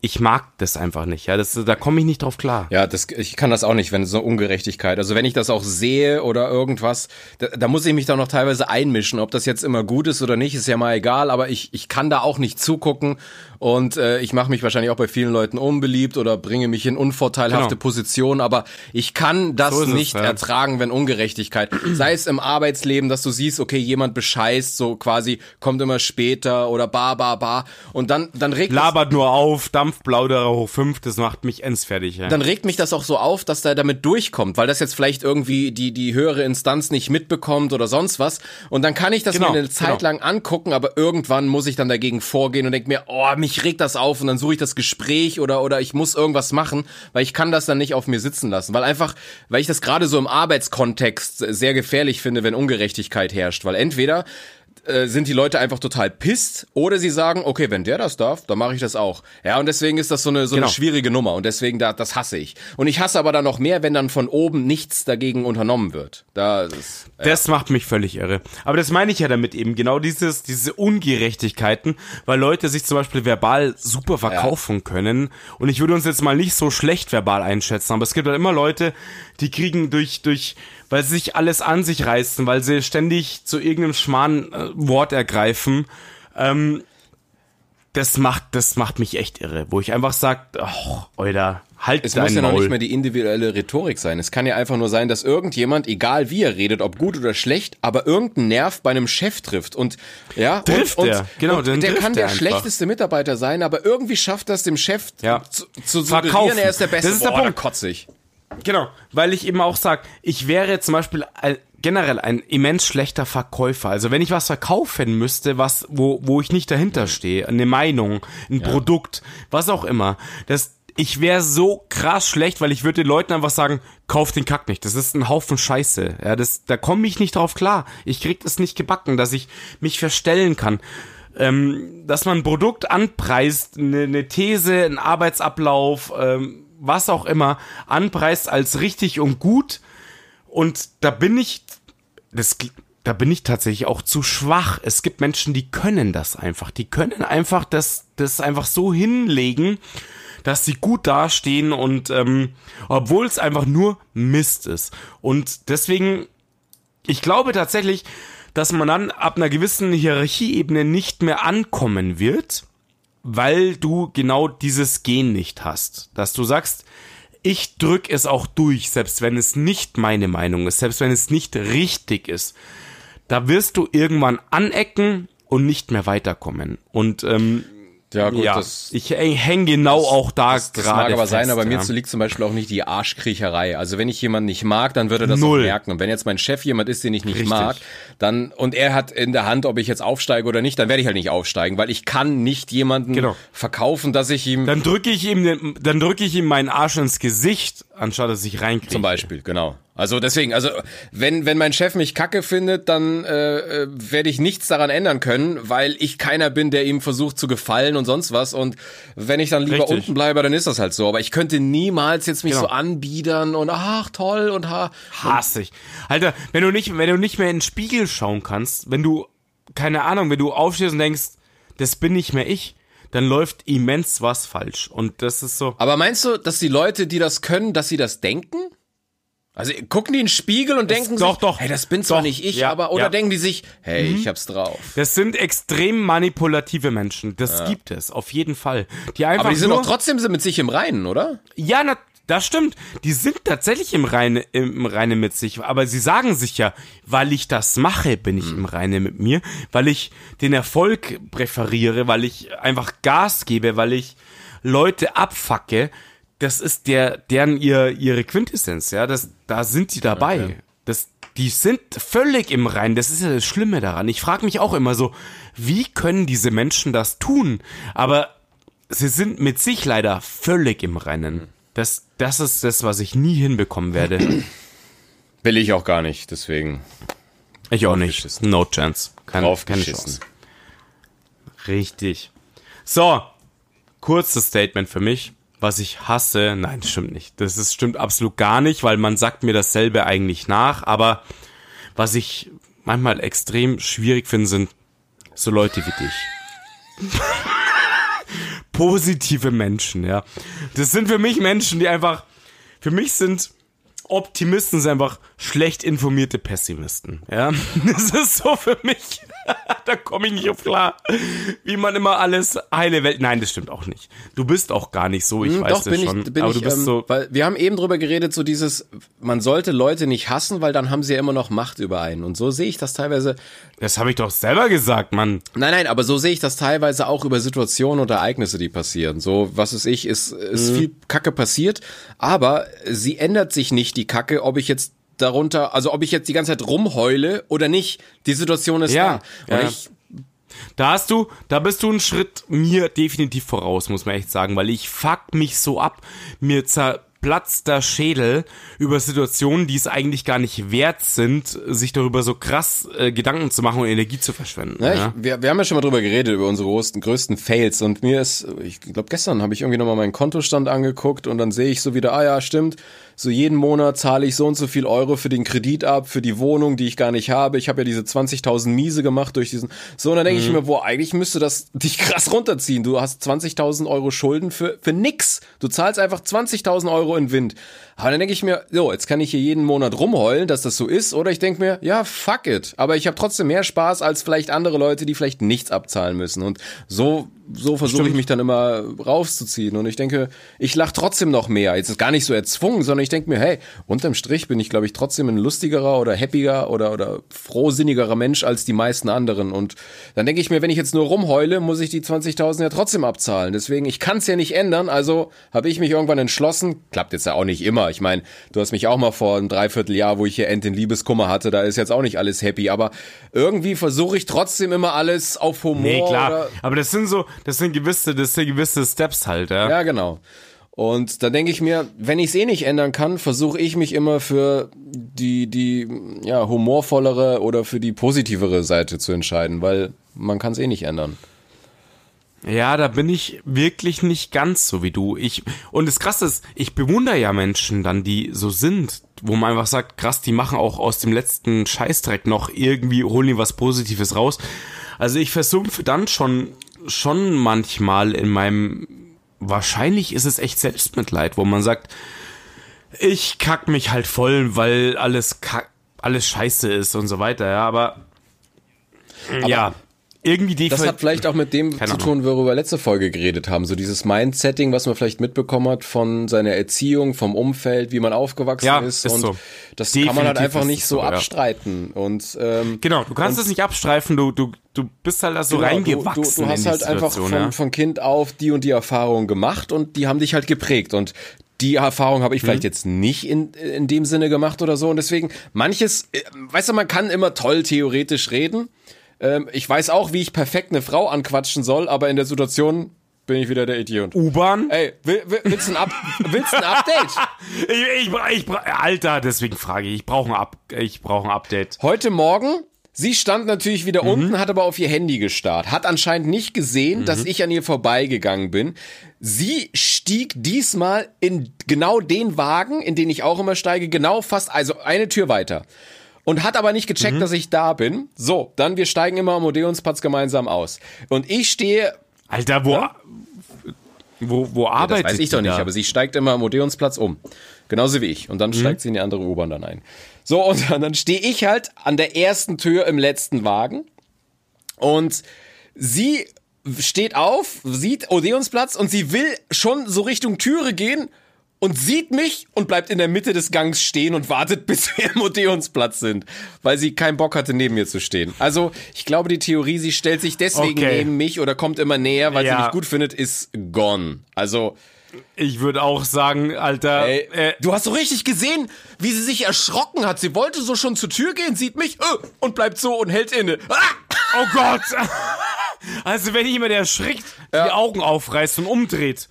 ich mag das einfach nicht. Ja, das, da komme ich nicht drauf klar. Ja, das, ich kann das auch nicht, wenn so Ungerechtigkeit. Also wenn ich das auch sehe oder irgendwas, da, da muss ich mich da noch teilweise einmischen. Ob das jetzt immer gut ist oder nicht, ist ja mal egal. Aber ich, ich kann da auch nicht zugucken und äh, ich mache mich wahrscheinlich auch bei vielen Leuten unbeliebt oder bringe mich in unvorteilhafte Genau. Positionen. Aber ich kann das So ist es, nicht ja. ertragen, wenn Ungerechtigkeit, sei es im Arbeitsleben, dass du siehst, okay, jemand bescheißt, so quasi kommt immer später oder ba ba ba und dann dann regt es- Labert nur auf, Dampfplauderer hoch fünf, das macht mich endsfertig. Ja. dann regt mich das auch so auf, dass der damit durchkommt, weil das jetzt vielleicht irgendwie die, die höhere Instanz nicht mitbekommt oder sonst was. Und dann kann ich das Genau, mir eine Zeit genau. lang angucken, aber irgendwann muss ich dann dagegen vorgehen und denke mir, oh, mich regt das auf und dann suche ich das Gespräch oder, oder ich muss irgendwas machen, weil ich kann das dann nicht auf mir sitzen lassen. Weil einfach, weil ich das gerade so im Arbeitskontext sehr gefährlich finde, wenn Ungerechtigkeit herrscht. Weil entweder äh, sind die Leute einfach total pisst oder sie sagen, okay, wenn der das darf, dann mache ich das auch. Ja, und deswegen ist das so eine so Genau. eine schwierige Nummer und deswegen da das hasse ich. Und ich hasse aber dann noch mehr, wenn dann von oben nichts dagegen unternommen wird. Da ist, Das macht mich völlig irre. Aber das meine ich ja damit eben, genau dieses, diese Ungerechtigkeiten, weil Leute sich zum Beispiel verbal super verkaufen können. Und ich würde uns jetzt mal nicht so schlecht verbal einschätzen, aber es gibt halt immer Leute, die kriegen durch, durch, weil sie sich alles an sich reißen, weil sie ständig zu irgendeinem schmalen äh, Wort ergreifen, ähm, das macht, das macht mich echt irre, wo ich einfach sag, oh, Alter, halt es muss ja noch Maul. nicht mehr die individuelle Rhetorik sein. Es kann ja einfach nur sein, dass irgendjemand, egal wie er redet, ob gut oder schlecht, aber irgendeinen Nerv bei einem Chef trifft und ja, Trifft und, er. und, Genau, und der trifft kann er der einfach. schlechteste Mitarbeiter sein, aber irgendwie schafft das dem Chef Ja. zu, zu suggerieren, er ist der Beste. Das ist der Boah, da Punkt. kotze ich. Genau, weil ich eben auch sag, ich wäre zum Beispiel generell ein immens schlechter Verkäufer. Also wenn ich was verkaufen müsste, was, wo, wo ich nicht dahinter stehe, eine Meinung, ein Produkt, was auch immer, das, ich wäre so krass schlecht, weil ich würde den Leuten einfach sagen, kauf den Kack nicht. Das ist ein Haufen Scheiße. Ja, das, da komme ich nicht drauf klar. Ich krieg das nicht gebacken, dass ich mich verstellen kann. Ähm, dass man ein Produkt anpreist, eine, eine These, einen Arbeitsablauf, ähm, was auch immer, anpreist als richtig und gut. Und da bin ich, das, da bin ich tatsächlich auch zu schwach. Es gibt Menschen, die können das einfach. Die können einfach das, das einfach so hinlegen, dass sie gut dastehen und ähm, obwohl es einfach nur Mist ist. Und deswegen, ich glaube tatsächlich, dass man dann ab einer gewissen Hierarchieebene nicht mehr ankommen wird, weil du genau dieses Gen nicht hast. Dass du sagst, ich drück es auch durch, selbst wenn es nicht meine Meinung ist, selbst wenn es nicht richtig ist. Da wirst du irgendwann anecken und nicht mehr weiterkommen. Und ähm, Ja, gut, ja, das, ich hänge genau auch da das, das gerade. mag aber fest, sein, aber ja. mir liegt zum Beispiel auch nicht die Arschkriecherei. Also wenn ich jemanden nicht mag, dann würde er das Null. auch merken. Und wenn jetzt mein Chef jemand ist, den ich nicht Richtig. mag, dann und er hat in der Hand, ob ich jetzt aufsteige oder nicht, dann werde ich halt nicht aufsteigen, weil ich kann nicht jemanden Genau. verkaufen, dass ich ihm Dann drücke ich ihm, den- dann drücke ich ihm meinen Arsch ins Gesicht, anstatt dass ich reinkriege. Zum Beispiel, genau. Also deswegen, also wenn wenn mein Chef mich kacke findet, dann äh, äh, werde ich nichts daran ändern können, weil ich keiner bin, der ihm versucht zu gefallen und sonst was. Und wenn ich dann lieber Richtig. unten bleibe, dann ist das halt so. Aber ich könnte niemals jetzt mich Genau. so anbiedern und ach toll und ha. Hasse ich. Alter, wenn du nicht, wenn du nicht mehr in den Spiegel schauen kannst, wenn du, keine Ahnung, wenn du aufstehst und denkst, das bin nicht mehr ich, dann läuft immens was falsch. Und das ist so. Aber meinst du, dass die Leute, die das können, dass sie das denken? Also gucken die in den Spiegel und denken doch, sich, doch. hey, das bin zwar Doch, nicht ich, ja, aber oder ja. denken die sich, hey, ich hab's drauf. Das sind extrem manipulative Menschen. Das gibt es, auf jeden Fall. Die einfach Aber die sind doch trotzdem mit sich im Reinen, oder? Ja, na, das stimmt. Die sind tatsächlich im Reine, im Reine mit sich. Aber sie sagen sich ja, weil ich das mache, bin ich im Reine mit mir. Weil ich den Erfolg präferiere, weil ich einfach Gas gebe, weil ich Leute abfacke. Das ist der, deren ihr, ihre Quintessenz, ja. Das, da sind sie dabei. Das, die sind völlig im Reinen. Das ist ja das Schlimme daran. Ich frage mich auch immer so, wie können diese Menschen das tun? Aber sie sind mit sich leider völlig im Rennen. Das, das ist das, was ich nie hinbekommen werde. (clears throat) Will ich auch gar nicht, deswegen. Ich auch nicht. No chance. Keine, Drauf keine. Chance. Richtig. So, kurzes Statement für mich. Was ich hasse, nein, das stimmt nicht. Das ist, stimmt absolut gar nicht, weil man sagt mir dasselbe eigentlich nach. Aber was ich manchmal extrem schwierig finde, sind so Leute wie dich. (laughs) Positive Menschen, ja. Das sind für mich Menschen, die einfach, für mich sind Optimisten sind einfach schlecht informierte Pessimisten, ja. (laughs) Das ist so für mich. (laughs) da komme ich nicht auf klar. Wie man immer alles heile Welt. Nein, das stimmt auch nicht. Du bist auch gar nicht so, ich Hm, weiß Doch, das bin schon. ich, bin aber ich, du bist ähm, so. weil wir haben eben drüber geredet, so dieses, man sollte Leute nicht hassen, weil dann haben sie ja immer noch Macht über einen. Und so sehe ich das teilweise, Das habe ich doch selber gesagt, Mann. nein, nein, aber so sehe ich das teilweise auch über Situationen und Ereignisse, die passieren. So, was ist ich, ist, ist Mhm. viel Kacke passiert, aber sie ändert sich nicht, die Kacke, ob ich jetzt darunter, also ob ich jetzt die ganze Zeit rumheule oder nicht. Die Situation ist Ja, da. Und ja. ich, Da hast du, da bist du einen Schritt mir definitiv voraus, muss man echt sagen, weil ich fuck mich so ab. Mir zerplatzt der Schädel über Situationen, die es eigentlich gar nicht wert sind, sich darüber so krass äh, Gedanken zu machen und Energie zu verschwenden. Ja, ja? ich, wir, wir haben ja schon mal drüber geredet, über unsere größten, größten Fails. Und mir ist, ich glaube, gestern habe ich irgendwie nochmal meinen Kontostand angeguckt und dann sehe ich so wieder, ah ja, stimmt, so jeden Monat zahle ich so und so viel Euro für den Kredit ab, für die Wohnung, die ich gar nicht habe. Ich habe ja diese 20.000 Miese gemacht durch diesen. So, und dann denke ich mir, boah, eigentlich müsste das (laughs) dich krass runterziehen. Du hast 20.000 Euro Schulden für, für nix. Du zahlst einfach 20.000 Euro in Wind. Aber dann denke ich mir, so, jetzt kann ich hier jeden Monat rumheulen, dass das so ist. Oder ich denke mir, ja, fuck it. Aber ich habe trotzdem mehr Spaß als vielleicht andere Leute, die vielleicht nichts abzahlen müssen. Und so, so versuche ich mich dann immer rauszuziehen. Und ich denke, ich lach trotzdem noch mehr. Jetzt ist gar nicht so erzwungen, sondern ich denke mir, hey, unterm Strich bin ich, glaube ich, trotzdem ein lustigerer oder happiger oder, oder frohsinnigerer Mensch als die meisten anderen. Und dann denke ich mir, wenn ich jetzt nur rumheule, muss ich die 20.000 ja trotzdem abzahlen. Deswegen, ich kann es ja nicht ändern. Also habe ich mich irgendwann entschlossen. Klappt jetzt ja auch nicht immer. Ich meine, du hast mich auch mal vor einem Dreivierteljahr, wo ich hier End in Liebeskummer hatte, da ist jetzt auch nicht alles happy. Aber irgendwie versuche ich trotzdem immer alles auf Humor. Nee, klar. Aber das sind so, das sind gewisse, das sind gewisse Steps halt, ja. ja, genau. Und da denke ich mir, wenn ich es eh nicht ändern kann, versuche ich mich immer für die, die ja, humorvollere oder für die positivere Seite zu entscheiden, weil man kann es eh nicht ändern. Ja, da bin ich wirklich nicht ganz so wie du. Ich und das Krasse ist, ich bewundere ja Menschen dann, die so sind, wo man einfach sagt, krass, die machen auch aus dem letzten Scheißdreck noch irgendwie holen die was Positives raus. Also ich versumpfe dann schon schon manchmal in meinem wahrscheinlich ist es echt Selbstmitleid, wo man sagt, ich kack mich halt voll, weil alles kack, alles scheiße ist und so weiter, ja, aber, ja. Irgendwie die Das hat vielleicht auch mit dem zu tun, worüber wir letzte Folge geredet haben. So dieses Mindsetting, was man vielleicht mitbekommen hat von seiner Erziehung, vom Umfeld, wie man aufgewachsen Ja, ist. ist und so. das kann man halt Definitiv einfach nicht so so, ja. abstreiten. Und ähm, Genau, du kannst es nicht abstreifen, du, du, du bist halt da so Genau, reingewachsen. Du, du, du hast halt einfach von, ja. von Kind auf die und die Erfahrungen gemacht und die haben dich halt geprägt. Und die Erfahrung habe ich Mhm. vielleicht jetzt nicht in, in dem Sinne gemacht oder so. Und deswegen, manches, äh, weißt du, man kann immer toll theoretisch reden. Ähm, ich weiß auch, wie ich perfekt eine Frau anquatschen soll, aber in der Situation bin ich wieder der Idiot. U-Bahn? Ey, will, will, willst, du ein Up, willst ein Update? (laughs) Ich, ich, ich, Alter, deswegen frage ich, ich brauche ein, Up, ich brauche ein Update. Heute Morgen, sie stand natürlich wieder unten, hat aber auf ihr Handy gestarrt, hat anscheinend nicht gesehen, dass ich an ihr vorbeigegangen bin. Sie stieg diesmal in genau den Wagen, in den ich auch immer steige, genau fast, also eine Tür weiter. Und hat aber nicht gecheckt, dass ich da bin. So, dann wir steigen immer am Odeonsplatz gemeinsam aus. Und ich stehe Alter, wo, wo, wo das arbeitet weiß ich doch nicht, da? aber sie steigt immer am Odeonsplatz um. Genauso wie ich. Und dann steigt sie in die andere U-Bahn dann ein. So, und dann, (laughs) dann stehe ich halt an der ersten Tür im letzten Wagen. Und sie steht auf, sieht Odeonsplatz und sie will schon so Richtung Türe gehen und sieht mich und bleibt in der Mitte des Gangs stehen und wartet, (laughs) bis wir im Odeonsplatz sind, weil sie keinen Bock hatte, neben mir zu stehen. Also, ich glaube, die Theorie, sie stellt sich deswegen Okay. neben mich oder kommt immer näher, weil sie Ja. mich gut findet, ist gone. Also, Ich würde auch sagen, Alter, ey, äh, du hast so richtig gesehen, wie sie sich erschrocken hat. Sie wollte so schon zur Tür gehen, sieht mich äh, und bleibt so und hält inne. Ah! oh Gott. (laughs) Also wenn jemand erschrickt, die Augen aufreißt und umdreht,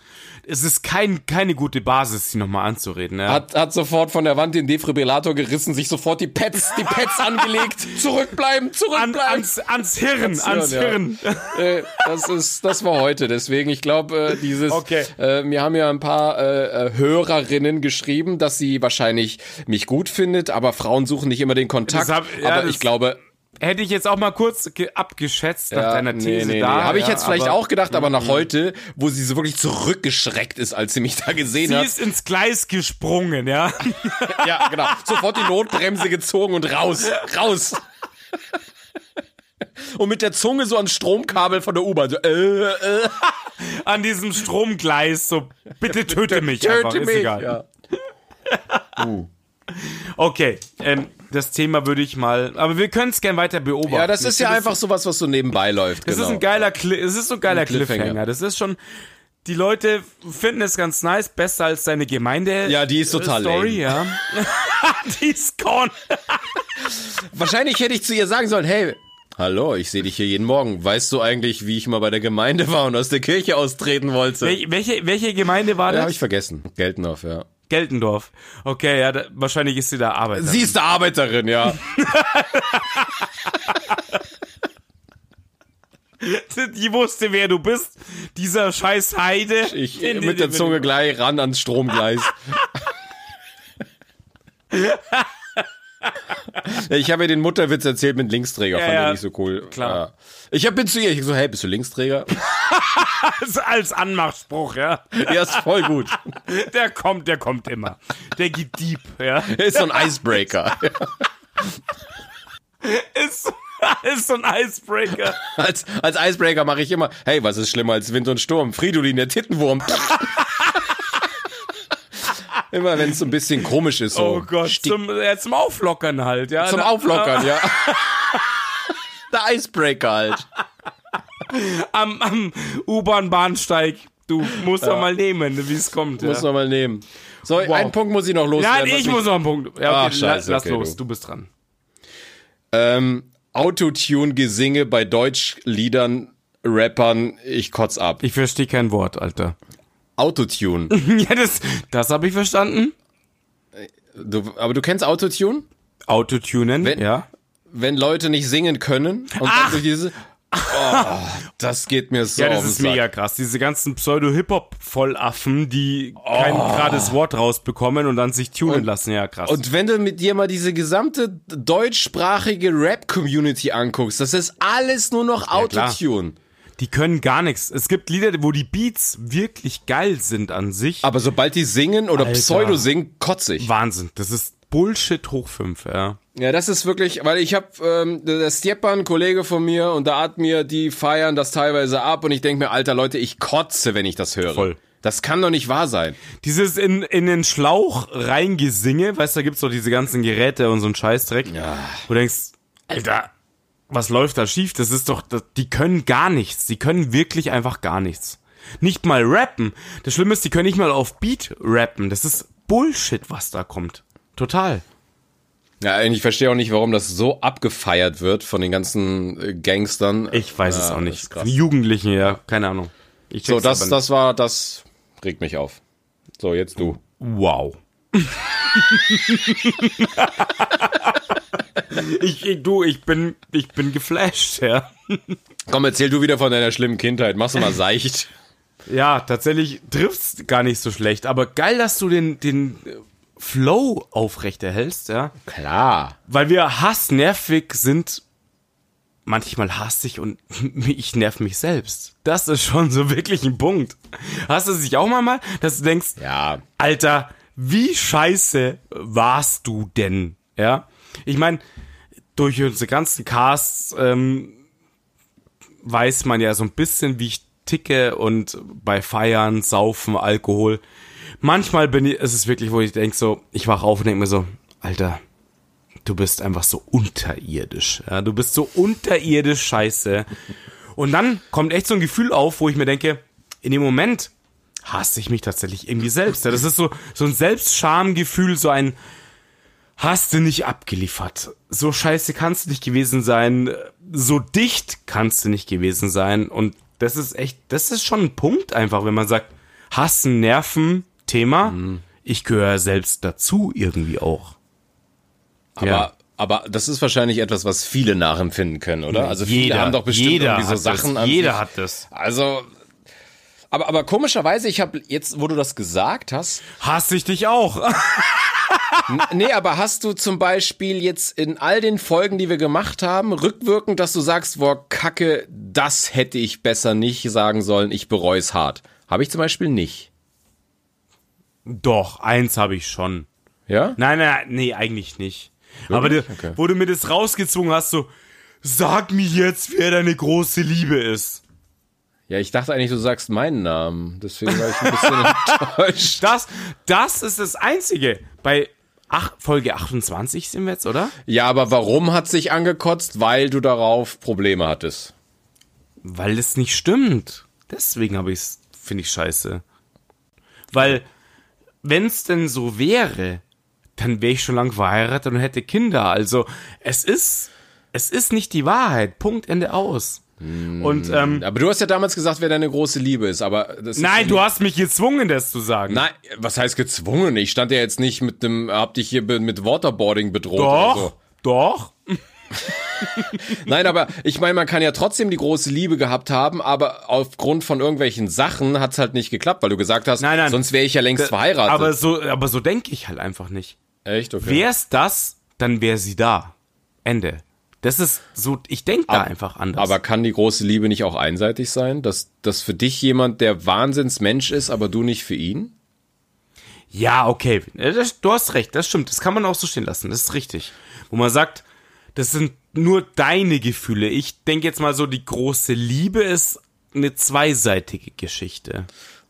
es ist kein, keine gute Basis, sie nochmal anzureden. Ja. Hat, hat sofort von der Wand den Defibrillator gerissen, sich sofort die Pads, die Pads (laughs) angelegt. Zurückbleiben, An, zurückbleiben. ans, ans Hirn, ans ja. Hirn. äh, das ist, das war heute. Deswegen, ich glaube, äh, dieses, Okay. äh, mir haben ja ein paar äh, äh, Hörerinnen geschrieben, dass sie wahrscheinlich mich gut findet, aber Frauen suchen nicht immer den Kontakt. Hab- ja, aber ich glaube, Hätte ich jetzt auch mal kurz ge- abgeschätzt nach deiner These da. Habe ich ja, jetzt vielleicht aber Mhm. auch gedacht, aber nach heute, wo sie so wirklich zurückgeschreckt ist, als sie mich da gesehen Sie hat. ist ins Gleis gesprungen, ja. (laughs) Ja, genau. Sofort die Notbremse gezogen und raus, raus. Und mit der Zunge so ans Stromkabel von der U-Bahn. So, äh, äh, An diesem Stromgleis, so, bitte töte mich einfach, töte ist mich. egal. Ja. (laughs) Okay, ähm, das Thema würde ich mal, aber wir können es gern weiter beobachten. ja, das ist ja finde, einfach sowas, was so nebenbei läuft. Das genau. ist ein geiler, Cli es ist so ein geiler Ein Cliffhanger. Cliffhanger. Das ist schon, die Leute finden es ganz nice, besser als deine Gemeinde. Ja, die ist total Story, lame. ja. (laughs) die ist gone. (laughs) Wahrscheinlich hätte ich zu ihr sagen sollen, hey, hallo, ich sehe dich hier jeden Morgen. Weißt du eigentlich, wie ich mal bei der Gemeinde war und aus der Kirche austreten wollte? Wel welche, welche Gemeinde war Ja, das? habe ich vergessen. Geltendorf, ja. Geltendorf. Okay, ja, da, wahrscheinlich ist sie da Arbeiter. Sie ist eine Arbeiterin, ja. (laughs) die wusste, wer du bist. Dieser scheiß Heide. Ich In- mit der in- Zunge gleich ran ans Stromgleis. (laughs) (laughs) Ja, ich habe ihr den Mutterwitz erzählt mit Linksträger, fand ja, ich nicht so cool. klar. Ja. Ich hab, bin zu ihr, ich so, hey, bist du Linksträger? (laughs) Als, Anmachspruch, ja. ja, ist voll gut. (laughs) Der kommt, der kommt immer. Der geht deep, ja. Ist so ein Icebreaker. Ist, ist so ein Icebreaker. Als, als Icebreaker mache ich immer, hey, was ist schlimmer als Wind und Sturm? Fridolin, der Tittenwurm. Immer wenn es so ein bisschen komisch ist. So Oh Gott, Stick- zum, ja, zum Auflockern halt, ja. zum Auflockern, ja. (laughs) Der Icebreaker halt. Am, am U-Bahn-Bahnsteig. Du musst doch mal nehmen, wie es kommt. Muss ja. noch mal nehmen. So, einen Punkt muss ich noch loswerden. Nein, was ich muss noch einen Punkt. Ja, Ach, okay, scheiße, lass okay, los, du. du bist dran. Ähm, Autotune-Gesinge bei Deutschliedern, Rappern, ich kotz ab. Ich verstehe kein Wort, Alter. Autotune. (laughs) ja, das, das habe ich verstanden. Du, aber du kennst Autotune? Autotunen, Wenn- ja. Wenn Leute nicht singen können und dann durch diese. Oh, das geht mir so Ja, das ist mega krass. Diese ganzen Pseudo-Hip-Hop-Vollaffen, die kein gerades Wort rausbekommen und dann sich tunen lassen. Ja, krass. Und wenn du mit dir mal diese gesamte deutschsprachige Rap-Community anguckst, das ist alles nur noch. Autotune. Die können gar nichts. Es gibt Lieder, wo die Beats wirklich geil sind an sich. Aber sobald die singen oder Alter. Pseudo singen, kotze ich. Wahnsinn. Das ist Bullshit hoch fünf, ja. Ja, das ist wirklich, weil ich habe ähm, der Stjepan, Kollege von mir, und da hat mir die feiern das teilweise ab und ich denk mir, alter Leute, ich kotze, wenn ich das höre. Voll. Das kann doch nicht wahr sein. Dieses in, in den Schlauch reingesinge, weißt du, da gibt's doch diese ganzen Geräte und so einen Scheißdreck. Ja. Wo du denkst, Alter, was läuft da schief? Das ist doch, das, die können gar nichts. Die können wirklich einfach gar nichts. Nicht mal rappen. Das Schlimme ist, die können nicht mal auf Beat rappen. Das ist Bullshit, was da kommt. Total. Ja, ich verstehe auch nicht, warum das so abgefeiert wird von den ganzen äh, Gangstern. Ich weiß es Ja, auch nicht. Jugendlichen, ja, keine Ahnung. Ich So, das, das war, das regt mich auf. So, jetzt du. Wow. (laughs) ich, ich, du, ich bin, ich bin geflasht, ja. Komm, erzähl du wieder von deiner schlimmen Kindheit. Mach's mal seicht. Ja, tatsächlich trifft's gar nicht so schlecht. Aber geil, dass du den, den Flow aufrechterhältst, ja. Klar. Weil wir hassnervig sind. Manchmal hasse ich und (laughs) ich nerv mich selbst. Das ist schon so wirklich ein Punkt. Hast du sich auch mal mal, dass du denkst, Ja. Alter, wie scheiße warst du denn? Ja, ich meine, durch unsere ganzen Casts ähm, weiß man ja so ein bisschen, wie ich ticke und bei Feiern, Saufen, Alkohol. Manchmal bin ich, ist es wirklich, wo ich denke so, ich wach auf und denke mir so, Alter, du bist einfach so unterirdisch. Ja, du bist so unterirdisch scheiße. Und dann kommt echt so ein Gefühl auf, wo ich mir denke, in dem Moment hasse ich mich tatsächlich irgendwie selbst. Ja, das ist so, so ein Selbstschamgefühl, so ein hast du nicht abgeliefert. So scheiße kannst du nicht gewesen sein. So dicht kannst du nicht gewesen sein. Und das ist echt, das ist schon ein Punkt einfach, wenn man sagt, hassen, nerven, Thema. Ich gehöre selbst dazu irgendwie auch. Aber, Ja. aber das ist wahrscheinlich etwas, was viele nachempfinden können, oder? Also viele haben doch bestimmt jeder irgendwie so Sachen das, an Jeder sich. hat das. Also, aber, aber komischerweise, ich habe jetzt, wo du das gesagt hast, Hasse ich dich auch. (laughs) nee, aber hast du zum Beispiel jetzt in all den Folgen, die wir gemacht haben, rückwirkend, dass du sagst, boah, Kacke, das hätte ich besser nicht sagen sollen, ich bereue es hart. Habe ich zum Beispiel nicht. Doch, eins habe ich schon. Ja? Nein, nein, nee, eigentlich nicht. Aber du, Okay. wo du mir das rausgezwungen hast, so, sag mir jetzt, wer deine große Liebe ist. Ja, ich dachte eigentlich, du sagst meinen Namen. Deswegen war ich ein bisschen (laughs) enttäuscht. Das, das ist das Einzige. Bei ach, Folge 28 sind wir jetzt, oder? Ja, aber warum hat sich angekotzt? Weil du darauf Probleme hattest. Weil es nicht stimmt. Deswegen habe ich's, finde ich scheiße. Weil, wenn's denn so wäre, dann wäre ich schon lang verheiratet und hätte Kinder. Also, es ist, es ist nicht die Wahrheit. Punkt, Ende aus. Und, ähm, Aber du hast ja damals gesagt, wer deine große Liebe ist, aber das nein, ist du hast mich gezwungen, das zu sagen. Nein, was heißt gezwungen? Ich stand ja jetzt nicht mit dem, hab dich hier mit Waterboarding bedroht Doch, so. doch. (laughs) Nein, aber ich meine, man kann ja trotzdem die große Liebe gehabt haben, aber aufgrund von irgendwelchen Sachen hat's halt nicht geklappt, weil du gesagt hast, Nein, nein. sonst wäre ich ja längst verheiratet. Aber so, aber so denke ich halt einfach nicht. Echt? Okay. Wär's das, dann wäre sie da. Ende. Das ist so, ich denke da einfach anders. Aber kann die große Liebe nicht auch einseitig sein? Dass, dass für dich jemand der Wahnsinnsmensch ist, aber du nicht für ihn? ja, okay, das, du hast recht, das stimmt. Das kann man auch so stehen lassen. Das ist richtig. Wo man sagt, das sind nur deine Gefühle. Ich denke jetzt mal so, die große Liebe ist eine zweiseitige Geschichte.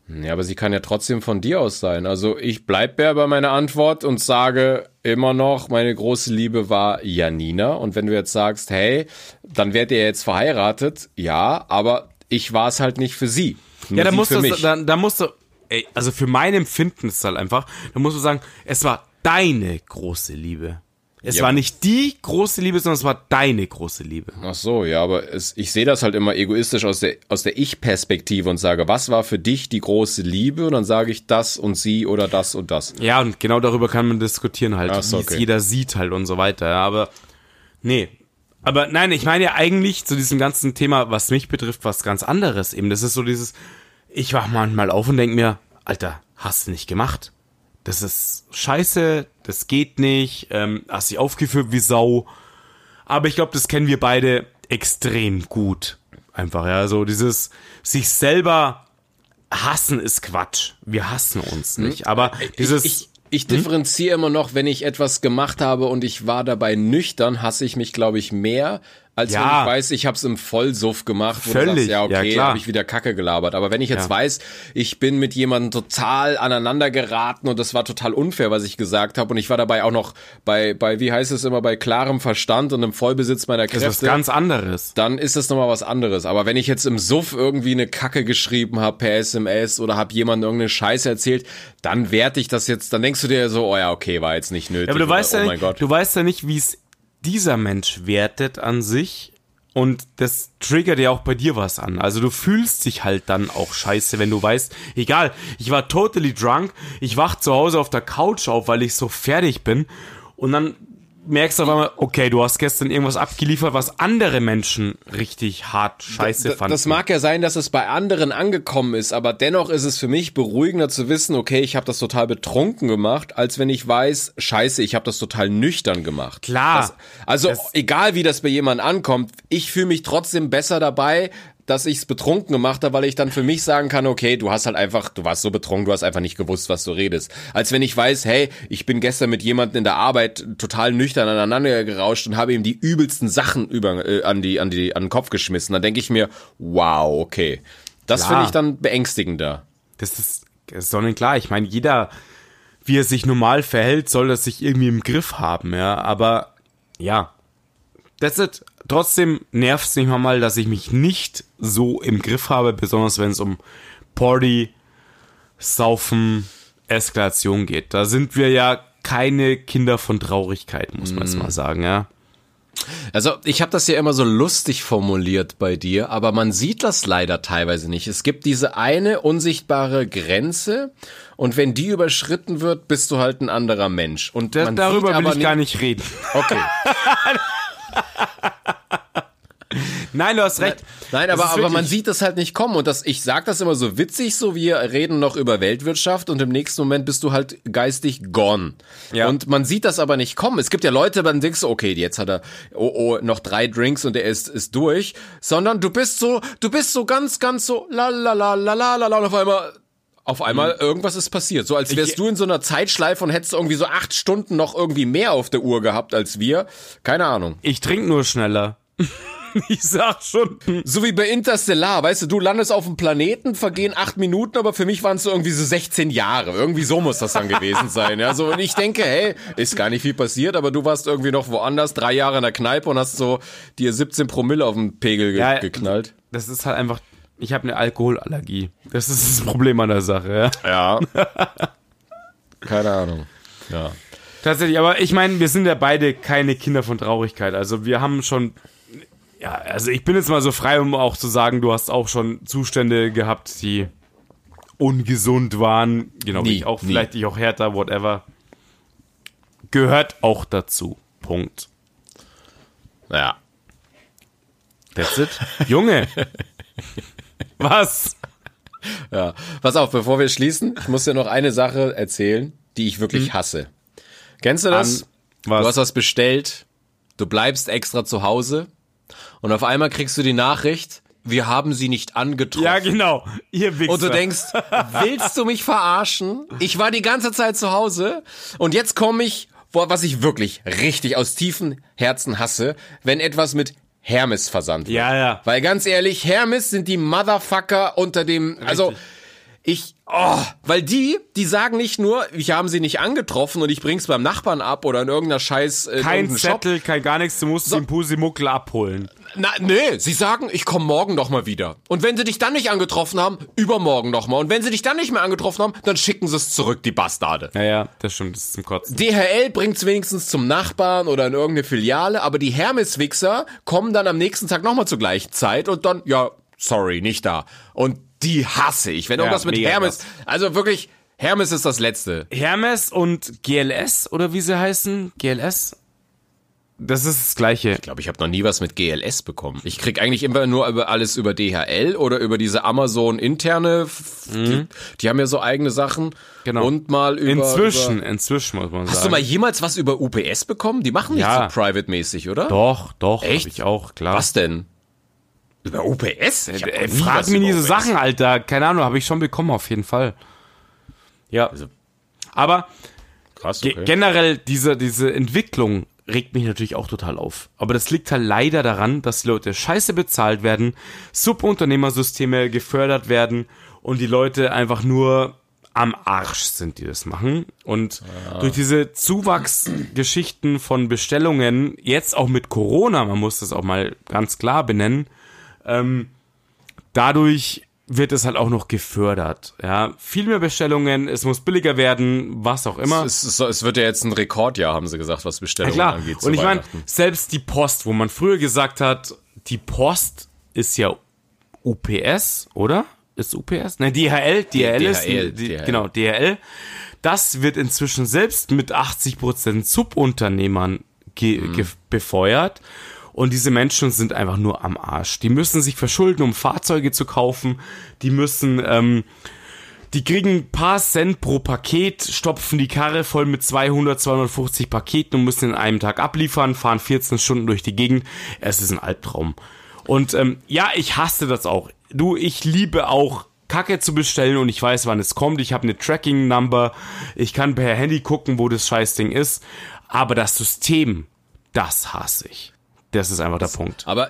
Ja, aber sie kann ja trotzdem von dir aus sein. Also ich bleib ja bei meiner Antwort und sage immer noch, meine große Liebe war Janina. Und wenn du jetzt sagst, hey, dann werdet ihr jetzt verheiratet, ja, aber ich war es halt nicht für sie. Nur Ja, da musst du, mich. da, da musst du, ey, also für mein Empfinden ist es halt einfach, da musst du sagen, es war deine große Liebe. Es Ja. war nicht die große Liebe, sondern es war deine große Liebe. Ach so, ja, aber es, ich sehe das halt immer egoistisch aus der, aus der Ich-Perspektive und sage, was war für dich die große Liebe? Und dann sage ich das und sie oder das und das. Ja, und genau darüber kann man diskutieren halt, so, wie es okay. jeder sieht halt und so weiter. Ja, aber nee. Aber nein, ich meine ja eigentlich zu diesem ganzen Thema, was mich betrifft, was ganz anderes eben. Das ist so dieses, ich wach manchmal auf und denk mir, Alter, hast du nicht gemacht? Das ist scheiße, das geht nicht, ähm, hast dich aufgeführt wie Sau. Aber ich glaube, das kennen wir beide extrem gut. Einfach, ja, so dieses sich selber hassen ist Quatsch. Wir hassen uns nicht. Aber dieses, ich, ich, Ich differenziere immer noch, wenn ich etwas gemacht habe und ich war dabei nüchtern, hasse ich mich, glaube ich, mehr, als Ja. wenn ich weiß, ich habe es im Vollsuff gemacht, wo du Völlig, sagst, ja, ja, okay, klar. habe ich wieder Kacke gelabert. Aber wenn ich jetzt Ja. weiß, ich bin mit jemandem total aneinander geraten und das war total unfair, was ich gesagt habe und ich war dabei auch noch bei, bei wie heißt es immer, bei klarem Verstand und im Vollbesitz meiner Das ist was Kräfte, ganz anderes. dann ist das nochmal was anderes. Aber wenn ich jetzt im Suff irgendwie eine Kacke geschrieben habe per SMS oder habe jemandem irgendeine Scheiße erzählt, dann werte ich das jetzt, dann denkst du dir so, oh ja, okay, war jetzt nicht nötig. Ja, aber du oder, weißt oh ja mein nicht, Gott. du weißt ja nicht, wie es dieser Mensch wertet an sich. Und das triggert ja auch bei dir was an. Also du fühlst dich halt dann auch scheiße, wenn du weißt, egal, ich war totally drunk, ich wach zu Hause auf der Couch auf, weil ich so fertig bin. Und dann merkst du auf einmal, okay, du hast gestern irgendwas abgeliefert, was andere Menschen richtig hart scheiße fanden. Das mag ja sein, dass es bei anderen angekommen ist, aber dennoch ist es für mich beruhigender zu wissen, okay, ich habe das total betrunken gemacht, als wenn ich weiß, scheiße, ich habe das total nüchtern gemacht. Klar. Das, also Das- egal wie das bei jemandem ankommt, ich fühle mich trotzdem besser dabei, dass ich es betrunken gemacht habe, weil ich dann für mich sagen kann, okay, du hast halt einfach, du warst so betrunken, du hast einfach nicht gewusst, was du redest. Als wenn ich weiß, hey, ich bin gestern mit jemandem in der Arbeit total nüchtern aneinander gerauscht und habe ihm die übelsten Sachen über, äh, an, die, an, die, an den Kopf geschmissen. Dann denke ich mir, wow, okay. Das finde ich dann beängstigender. Das ist, das ist sonnenklar. Ich meine, jeder, wie er sich normal verhält, soll das sich irgendwie im Griff haben, ja. Aber ja, that's it. Trotzdem nervt es mich mal, dass ich mich nicht so im Griff habe, besonders wenn es um Party, Saufen, Eskalation geht. Da sind wir ja keine Kinder von Traurigkeit, muss man jetzt mal sagen, ja. Also ich habe das ja immer so lustig formuliert bei dir, aber man sieht das leider teilweise nicht. Es gibt diese eine unsichtbare Grenze und wenn die überschritten wird, bist du halt ein anderer Mensch. Und Da, darüber will ich gar nicht reden. Okay. (laughs) Nein, du hast recht. Nein, Das aber, aber man sieht das halt nicht kommen. Und das, ich sag das immer so witzig, so wir reden noch über Weltwirtschaft und im nächsten Moment bist du halt geistig gone. Ja. Und man sieht das aber nicht kommen. Es gibt ja Leute, dann denkst du, okay, jetzt hat er oh, oh, noch drei Drinks und er ist, ist durch. Sondern du bist so, du bist so ganz, ganz so la la la la la la la und auf einmal. Auf einmal irgendwas ist passiert. So als wärst Ich- du in so einer Zeitschleife und hättest irgendwie so acht Stunden noch irgendwie mehr auf der Uhr gehabt als wir. Keine Ahnung. Ich trinke nur schneller. (laughs) ich sag schon. So wie bei Interstellar, weißt du, du landest auf dem Planeten, vergehen acht Minuten, aber für mich waren es so irgendwie so 16 Jahre. Irgendwie so muss das dann gewesen sein. Ja, so, und ich denke, hey, ist gar nicht viel passiert, aber du warst irgendwie noch woanders, drei Jahre in der Kneipe und hast so dir 17 Promille auf den Pegel ge Ja, geknallt. Das ist halt einfach. Ich habe eine Alkoholallergie. Das ist das Problem an der Sache, ja. Ja. (laughs) Keine Ahnung. Ja. Tatsächlich, aber ich meine, wir sind ja beide keine Kinder von Traurigkeit. Also wir haben schon. Ja, also ich bin jetzt mal so frei, um auch zu sagen, du hast auch schon Zustände gehabt, die ungesund waren. Genau, wie Nie, ich auch, nie. vielleicht ich auch härter, whatever. Gehört auch dazu. Punkt. Ja. That's it. (laughs) Junge. Was? Ja. Pass auf, bevor wir schließen, ich muss dir noch eine Sache erzählen, die ich wirklich hasse. Kennst du das? An- was? Du hast was bestellt, du bleibst extra zu Hause und auf einmal kriegst du die Nachricht, wir haben sie nicht angetroffen. Ja, genau. Ihr Wichser. Und du denkst, willst du mich verarschen? Ich war die ganze Zeit zu Hause und jetzt komme ich, was ich wirklich richtig aus tiefen Herzen hasse, wenn etwas mit Hermes versandt wird. Ja, ja. Weil ganz ehrlich, Hermes sind die Motherfucker unter dem, also ich, oh, weil die, die sagen nicht nur, ich haben sie nicht angetroffen und ich bring's beim Nachbarn ab oder in irgendeiner Scheiß, äh, in Kein Shop. Zettel, kein gar nichts, du musst den Pusimuckel abholen. Na, nee, sie sagen, ich komme morgen noch mal wieder. Und wenn sie dich dann nicht angetroffen haben, übermorgen noch mal. Und wenn sie dich dann nicht mehr angetroffen haben, dann schicken sie es zurück, die Bastarde. Naja, das stimmt, das ist zum Kotzen. DHL bringt's wenigstens zum Nachbarn oder in irgendeine Filiale, aber die Hermes-Wichser kommen dann am nächsten Tag noch mal zur gleichen Zeit und dann, ja, sorry, nicht da. Und die hasse ich. Wenn irgendwas mit mega Hermes, krass. also wirklich, Hermes ist das Letzte. Hermes und GLS oder wie sie heißen, GLS, das ist das Gleiche. Ich glaube, ich habe noch nie was mit GLS bekommen. Ich krieg eigentlich immer nur über alles über DHL oder über diese Amazon interne. Die, die haben ja so eigene Sachen. Mhm. Genau. Und mal über. Inzwischen, Über, inzwischen muss man hast sagen. du mal jemals was über UPS bekommen? Die machen nicht Ja. so private-mäßig, oder? Doch, doch, Echt? hab ich auch, klar. Was denn? Über UPS? Ich Äh, nie frag mir diese UPS. Sachen, Alter. Keine Ahnung, habe ich schon bekommen, auf jeden Fall. Ja. Also- Aber Krass, ge okay. generell diese, diese Entwicklung regt mich natürlich auch total auf. Aber das liegt halt leider daran, dass die Leute scheiße bezahlt werden, Subunternehmersysteme gefördert werden und die Leute einfach nur am Arsch sind, die das machen. Und durch diese Zuwachsgeschichten von Bestellungen, jetzt auch mit Corona, man muss das auch mal ganz klar benennen, ähm, dadurch wird es halt auch noch gefördert. Ja, viel mehr Bestellungen, es muss billiger werden, was auch immer. Es, ist, es wird ja jetzt ein Rekordjahr, haben sie gesagt, was Ja, Bestellungen klar. angeht. Und ich meine, selbst die Post, wo man früher gesagt hat, die Post ist ja UPS, oder? Ist UPS? Nein, DHL, DHL, ist, DHL, die, DHL. genau, DHL. Das wird inzwischen selbst mit 80% Subunternehmern Mhm. befeuert. Und diese Menschen sind einfach nur am Arsch. Die müssen sich verschulden, um Fahrzeuge zu kaufen. Die müssen, ähm, die kriegen ein paar Cent pro Paket, stopfen die Karre voll mit 200, 250 Paketen und müssen in einem Tag abliefern, fahren 14 Stunden durch die Gegend. Es ist ein Albtraum. Und ähm, ja, ich hasse das auch. Du, ich liebe auch Kacke zu bestellen und ich weiß, wann es kommt. Ich habe eine Tracking-Number. Ich kann per Handy gucken, wo das Scheißding ist. Aber das System, das hasse ich. Das ist einfach der Punkt. Aber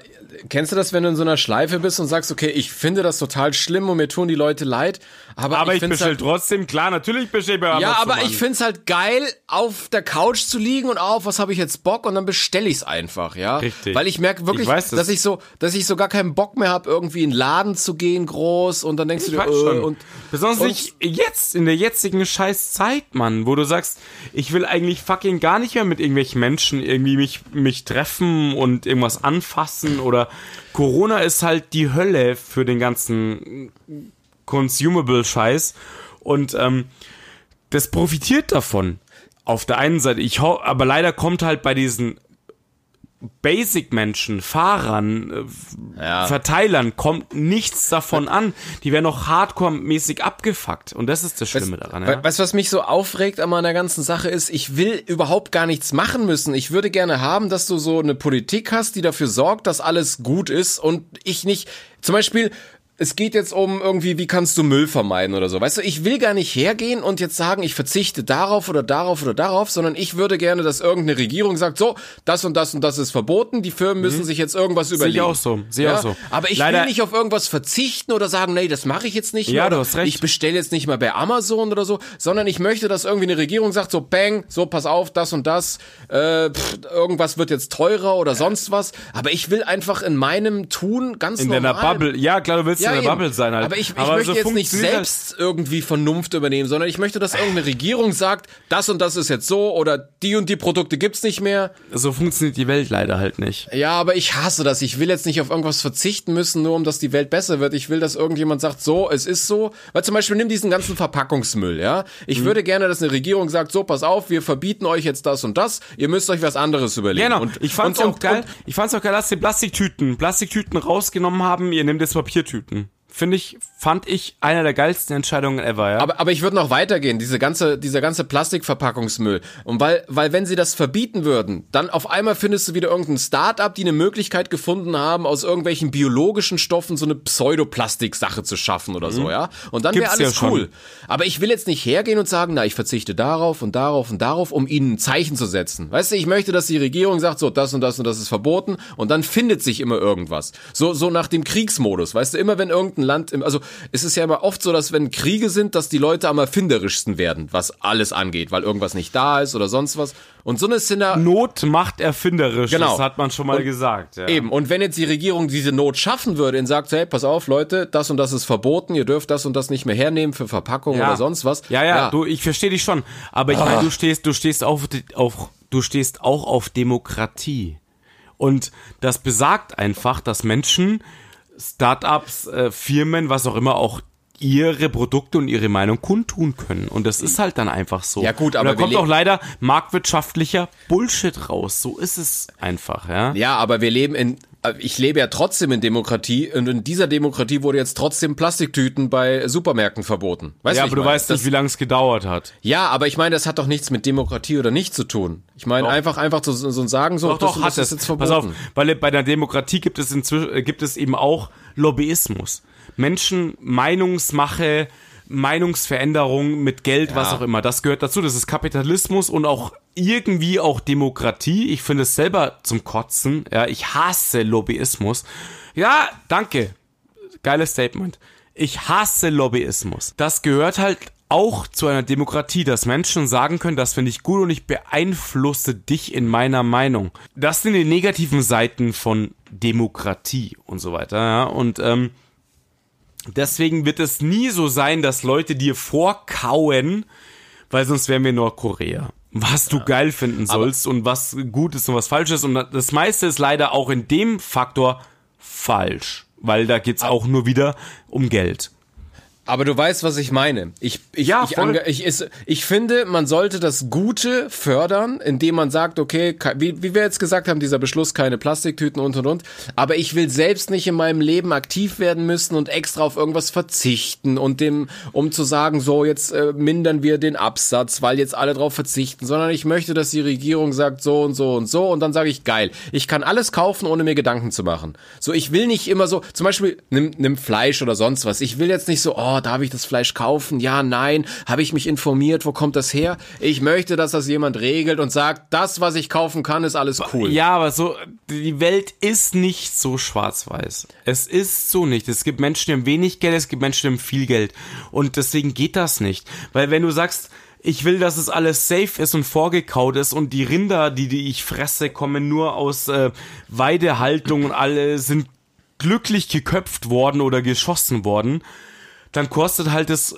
kennst du das, wenn du in so einer Schleife bist und sagst, okay, ich finde das total schlimm und mir tun die Leute leid, aber, Aber ich, find's bestelle halt, trotzdem, klar, natürlich bestelle ich bei Ja, aber ich find's halt geil, auf der Couch zu liegen und auf, was habe ich jetzt Bock und dann bestelle ich's einfach, ja. Richtig. Weil ich merke wirklich, Ich das. dass ich so, dass ich so gar keinen Bock mehr habe, irgendwie in den Laden zu gehen, groß und dann denkst Ich du dir, äh, schon. und Besonders und- nicht jetzt, in der jetzigen scheiß Zeit, Mann, wo du sagst, ich will eigentlich fucking gar nicht mehr mit irgendwelchen Menschen irgendwie mich, mich treffen und irgendwas anfassen oder Corona ist halt die Hölle für den ganzen Consumable-Scheiß und ähm, das profitiert davon. Auf der einen Seite, ich ho aber leider kommt halt bei diesen Basic-Menschen, Fahrern, äh, Ja. Verteilern kommt nichts davon an. Die werden noch hardcore-mäßig abgefuckt. Und das ist das Schlimme daran. Ja? We- Weißt du, was mich so aufregt an meiner ganzen Sache ist? Ich will überhaupt gar nichts machen müssen. Ich würde gerne haben, dass du so eine Politik hast, die dafür sorgt, dass alles gut ist und ich nicht, zum Beispiel, es geht jetzt um irgendwie, wie kannst du Müll vermeiden oder so. Weißt du, ich will gar nicht hergehen und jetzt sagen, ich verzichte darauf oder darauf oder darauf, sondern ich würde gerne, dass irgendeine Regierung sagt, so, das und das und das ist verboten, die Firmen müssen sich jetzt irgendwas Sehe überlegen. ich auch so. Sehe ich Ja, auch so. Aber ich Leider- will nicht auf irgendwas verzichten oder sagen, nee, das mache ich jetzt nicht Ja, mehr. du hast recht. Ich bestelle jetzt nicht mal bei Amazon oder so, sondern ich möchte, dass irgendwie eine Regierung sagt, so bang, so pass auf, das und das, äh, pff, irgendwas wird jetzt teurer oder sonst was. Aber ich will einfach in meinem Tun ganz in normal. deiner Bubble. Ja, klar, du willst in der. Bubble sein halt. Aber ich, ich Aber möchte so jetzt nicht halt- selbst irgendwie Vernunft übernehmen, sondern ich möchte, dass irgendeine Regierung sagt, das und das ist jetzt so oder die und die Produkte gibt's nicht mehr. So funktioniert die Welt leider halt nicht. Ja, aber ich hasse das. Ich will jetzt nicht auf irgendwas verzichten müssen, nur um dass die Welt besser wird. Ich will, dass irgendjemand sagt, so, es ist so. Weil zum Beispiel nimm diesen ganzen Verpackungsmüll, ja. Ich Mhm. würde gerne, dass eine Regierung sagt, so, pass auf, wir verbieten euch jetzt das und das. Ihr müsst euch was anderes überlegen. Genau. Und, ich fand's und, auch und, geil. Ich fand's auch geil, dass die Plastiktüten, Plastiktüten rausgenommen haben. Ihr nehmt jetzt Papiertüten. Finde ich, fand ich einer der geilsten Entscheidungen ever, ja. Aber, aber ich würde noch weitergehen, diese ganze, dieser ganze Plastikverpackungsmüll. Und weil, weil wenn sie das verbieten würden, dann auf einmal findest du wieder irgendein Start-up, die eine Möglichkeit gefunden haben, aus irgendwelchen biologischen Stoffen so eine Pseudoplastik-Sache zu schaffen oder so, ja. Und dann wäre ja alles schon. cool. Aber ich will jetzt nicht hergehen und sagen, na, ich verzichte darauf und darauf und darauf, um ihnen ein Zeichen zu setzen. Weißt du, ich möchte, dass die Regierung sagt, so, das und das und das ist verboten und dann findet sich immer irgendwas. So, so nach dem Kriegsmodus. Weißt du, immer wenn irgendein Land, im, also es ist ja immer oft so, dass wenn Kriege sind, dass die Leute am erfinderischsten werden, was alles angeht, weil irgendwas nicht da ist oder sonst was. Und so eine Szenario, Not macht erfinderisch. Genau. Das hat man schon mal gesagt. Ja. Eben, und wenn jetzt die Regierung diese Not schaffen würde und sagt, hey, pass auf, Leute, das und das ist verboten, ihr dürft das und das nicht mehr hernehmen für Verpackung Ja. oder sonst was. Ja, ja, du, ich verstehe dich schon. Aber ich meine, du stehst, du stehst auf, auf, du stehst auch auf Demokratie. Und das besagt einfach, dass Menschen, Startups, äh, Firmen, was auch immer, auch ihre Produkte und ihre Meinung kundtun können. Und das ist halt dann einfach so. Ja, gut, und aber da wir kommt auch leider marktwirtschaftlicher Bullshit raus. So ist es einfach, ja. Ja, aber wir leben in, ich lebe ja trotzdem in Demokratie und in dieser Demokratie wurde jetzt trotzdem Plastiktüten bei Supermärkten verboten. Weißt Ja, aber du meine? weißt das, nicht, wie lange es gedauert hat. Ja, aber ich meine, das hat doch nichts mit Demokratie oder nicht zu tun. Ich meine, Doch. einfach, einfach zu, so ein sagen, so, Doch, doch, das, hat das jetzt Pass verboten. auf, weil bei der Demokratie gibt es inzwischen, äh, gibt es eben auch Lobbyismus. Menschen Meinungsmache Meinungsveränderung mit Geld, was Ja. auch immer. Das gehört dazu. Das ist Kapitalismus und auch irgendwie auch Demokratie. Ich finde es selber zum Kotzen. Ja, ich hasse Lobbyismus. Ja, danke. Geiles Statement. Ich hasse Lobbyismus. Das gehört halt auch zu einer Demokratie, dass Menschen sagen können, das finde ich gut und ich beeinflusse dich in meiner Meinung. Das sind die negativen Seiten von Demokratie und so weiter. Ja? Und ähm, deswegen wird es nie so sein, dass Leute dir vorkauen, weil sonst wären wir Nordkorea. Was du geil finden sollst und was gut ist und was falsch ist. Und das meiste ist leider auch in dem Faktor falsch. Weil da geht's auch nur wieder um Geld. Aber du weißt, was ich meine. Ich, ich, Ja, ich, ich, ist, ich finde, man sollte das Gute fördern, indem man sagt, okay, wie, wie wir jetzt gesagt haben, dieser Beschluss, keine Plastiktüten und und und. Aber ich will selbst nicht in meinem Leben aktiv werden müssen und extra auf irgendwas verzichten und dem, um zu sagen, so jetzt äh, mindern wir den Absatz, weil jetzt alle drauf verzichten, sondern ich möchte, dass die Regierung sagt so und so und so und dann sage ich geil. Ich kann alles kaufen, ohne mir Gedanken zu machen. So, ich will nicht immer so, zum Beispiel nimm, nimm Fleisch oder sonst was. Ich will jetzt nicht so, oh, darf ich das Fleisch kaufen? Ja, nein. Habe ich mich informiert? Wo kommt das her? Ich möchte, dass das jemand regelt und sagt, das, was ich kaufen kann, ist alles cool. Ja, aber so, die Welt ist nicht so schwarz-weiß. Es ist so nicht. Es gibt Menschen, die haben wenig Geld, es gibt Menschen, die haben viel Geld. Und deswegen geht das nicht. Weil wenn du sagst, ich will, dass es alles safe ist und vorgekaut ist und die Rinder, die, die ich fresse, kommen nur aus äh, Weidehaltung und alle sind glücklich geköpft worden oder geschossen worden, dann kostet halt das,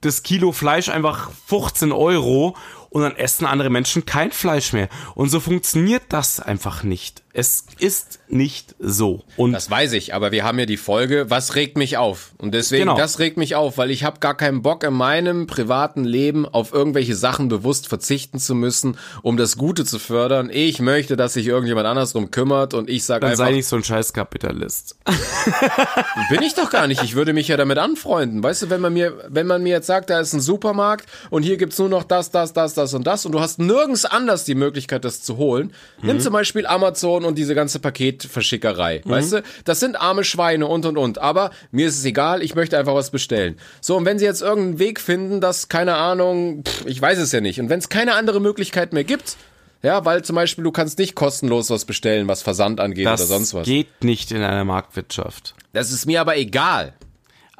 das Kilo Fleisch einfach 15 Euro und dann essen andere Menschen kein Fleisch mehr. Und so funktioniert das einfach nicht. Es ist nicht so. Und Das weiß ich, aber wir haben ja die Folge, was regt mich auf? Und deswegen, Genau. das regt mich auf, weil ich habe gar keinen Bock in meinem privaten Leben auf irgendwelche Sachen bewusst verzichten zu müssen, um das Gute zu fördern. Ich möchte, dass sich irgendjemand anders drum kümmert und ich sage dann einfach, sei nicht so ein Scheißkapitalist. (laughs) bin ich doch gar nicht. Ich würde mich ja damit anfreunden. Weißt du, wenn man mir, wenn man mir jetzt sagt, da ist ein Supermarkt und hier gibt's nur noch das, das, das, das und das und du hast nirgends anders die Möglichkeit, das zu holen. Nimm zum Beispiel Amazon und diese ganze Paketverschickerei. Weißt du, das sind arme Schweine und und und. Aber mir ist es egal, ich möchte einfach was bestellen. So, und wenn sie jetzt irgendeinen Weg finden, dass, keine Ahnung, pff, ich weiß es ja nicht. Und wenn es keine andere Möglichkeit mehr gibt, ja, weil zum Beispiel du kannst nicht kostenlos was bestellen, was Versand angeht Das oder sonst was. geht nicht in einer Marktwirtschaft. Das ist mir aber egal.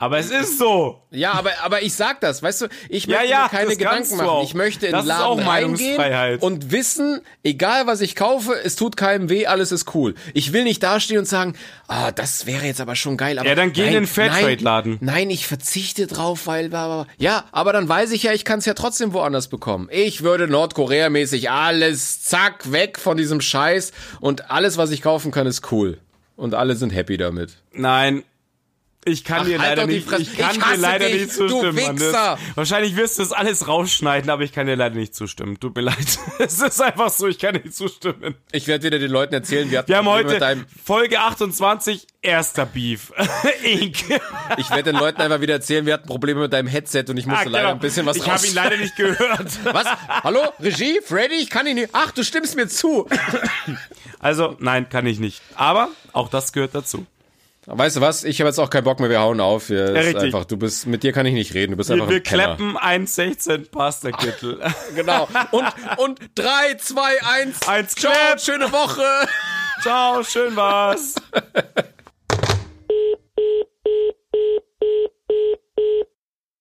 Aber es ist so. Ja, aber, aber ich sag das, weißt du, ich Ja, möchte ja, mir keine Gedanken machen. Ich möchte in Das den Laden reingehen und wissen, egal was ich kaufe, es tut keinem weh, alles ist cool. Ich will nicht dastehen und sagen, ah, das wäre jetzt aber schon geil. Aber Ja, dann geh in nein, den Fairtrade-Laden. Nein, nein, ich verzichte drauf, weil, ja, aber dann weiß ich ja, ich kann es ja trotzdem woanders bekommen. Ich würde Nordkorea-mäßig alles, zack, weg von diesem Scheiß und alles, was ich kaufen kann, ist cool. Und alle sind happy damit. Nein. Ich kann Ach, dir halt leider die nicht, ich kann Ich dir leider dich, nicht zustimmen. Das, wahrscheinlich wirst du das alles rausschneiden, aber ich kann dir leider nicht zustimmen. Tut mir leid. (laughs) Es ist einfach so, ich kann dir nicht zustimmen. Ich werde wieder den Leuten erzählen, wir hatten Wir haben heute deinem Folge 28, erster Beef. (laughs) Ink. Ich werde den Leuten einfach wieder erzählen, wir hatten Probleme mit deinem Headset und ich musste Ah, leider genau. ein bisschen was Ich habe ihn leider nicht gehört. (laughs) Was? Hallo? Regie? Freddy? Ich kann ihn nicht. Ach, du stimmst mir zu. Also, nein, kann ich nicht. Aber auch das gehört dazu. Weißt du was? Ich habe jetzt auch keinen Bock mehr. Wir hauen auf. Hier ja, ist einfach, du bist, mit dir kann ich nicht reden. Du bist wir, einfach ein Wir kleppen 1,16 Pasta-Kittel. (laughs) genau. Und, und 3, 2, 1. 1 Ciao, Clap. schöne Woche. (laughs) Ciao, schön war's. (laughs)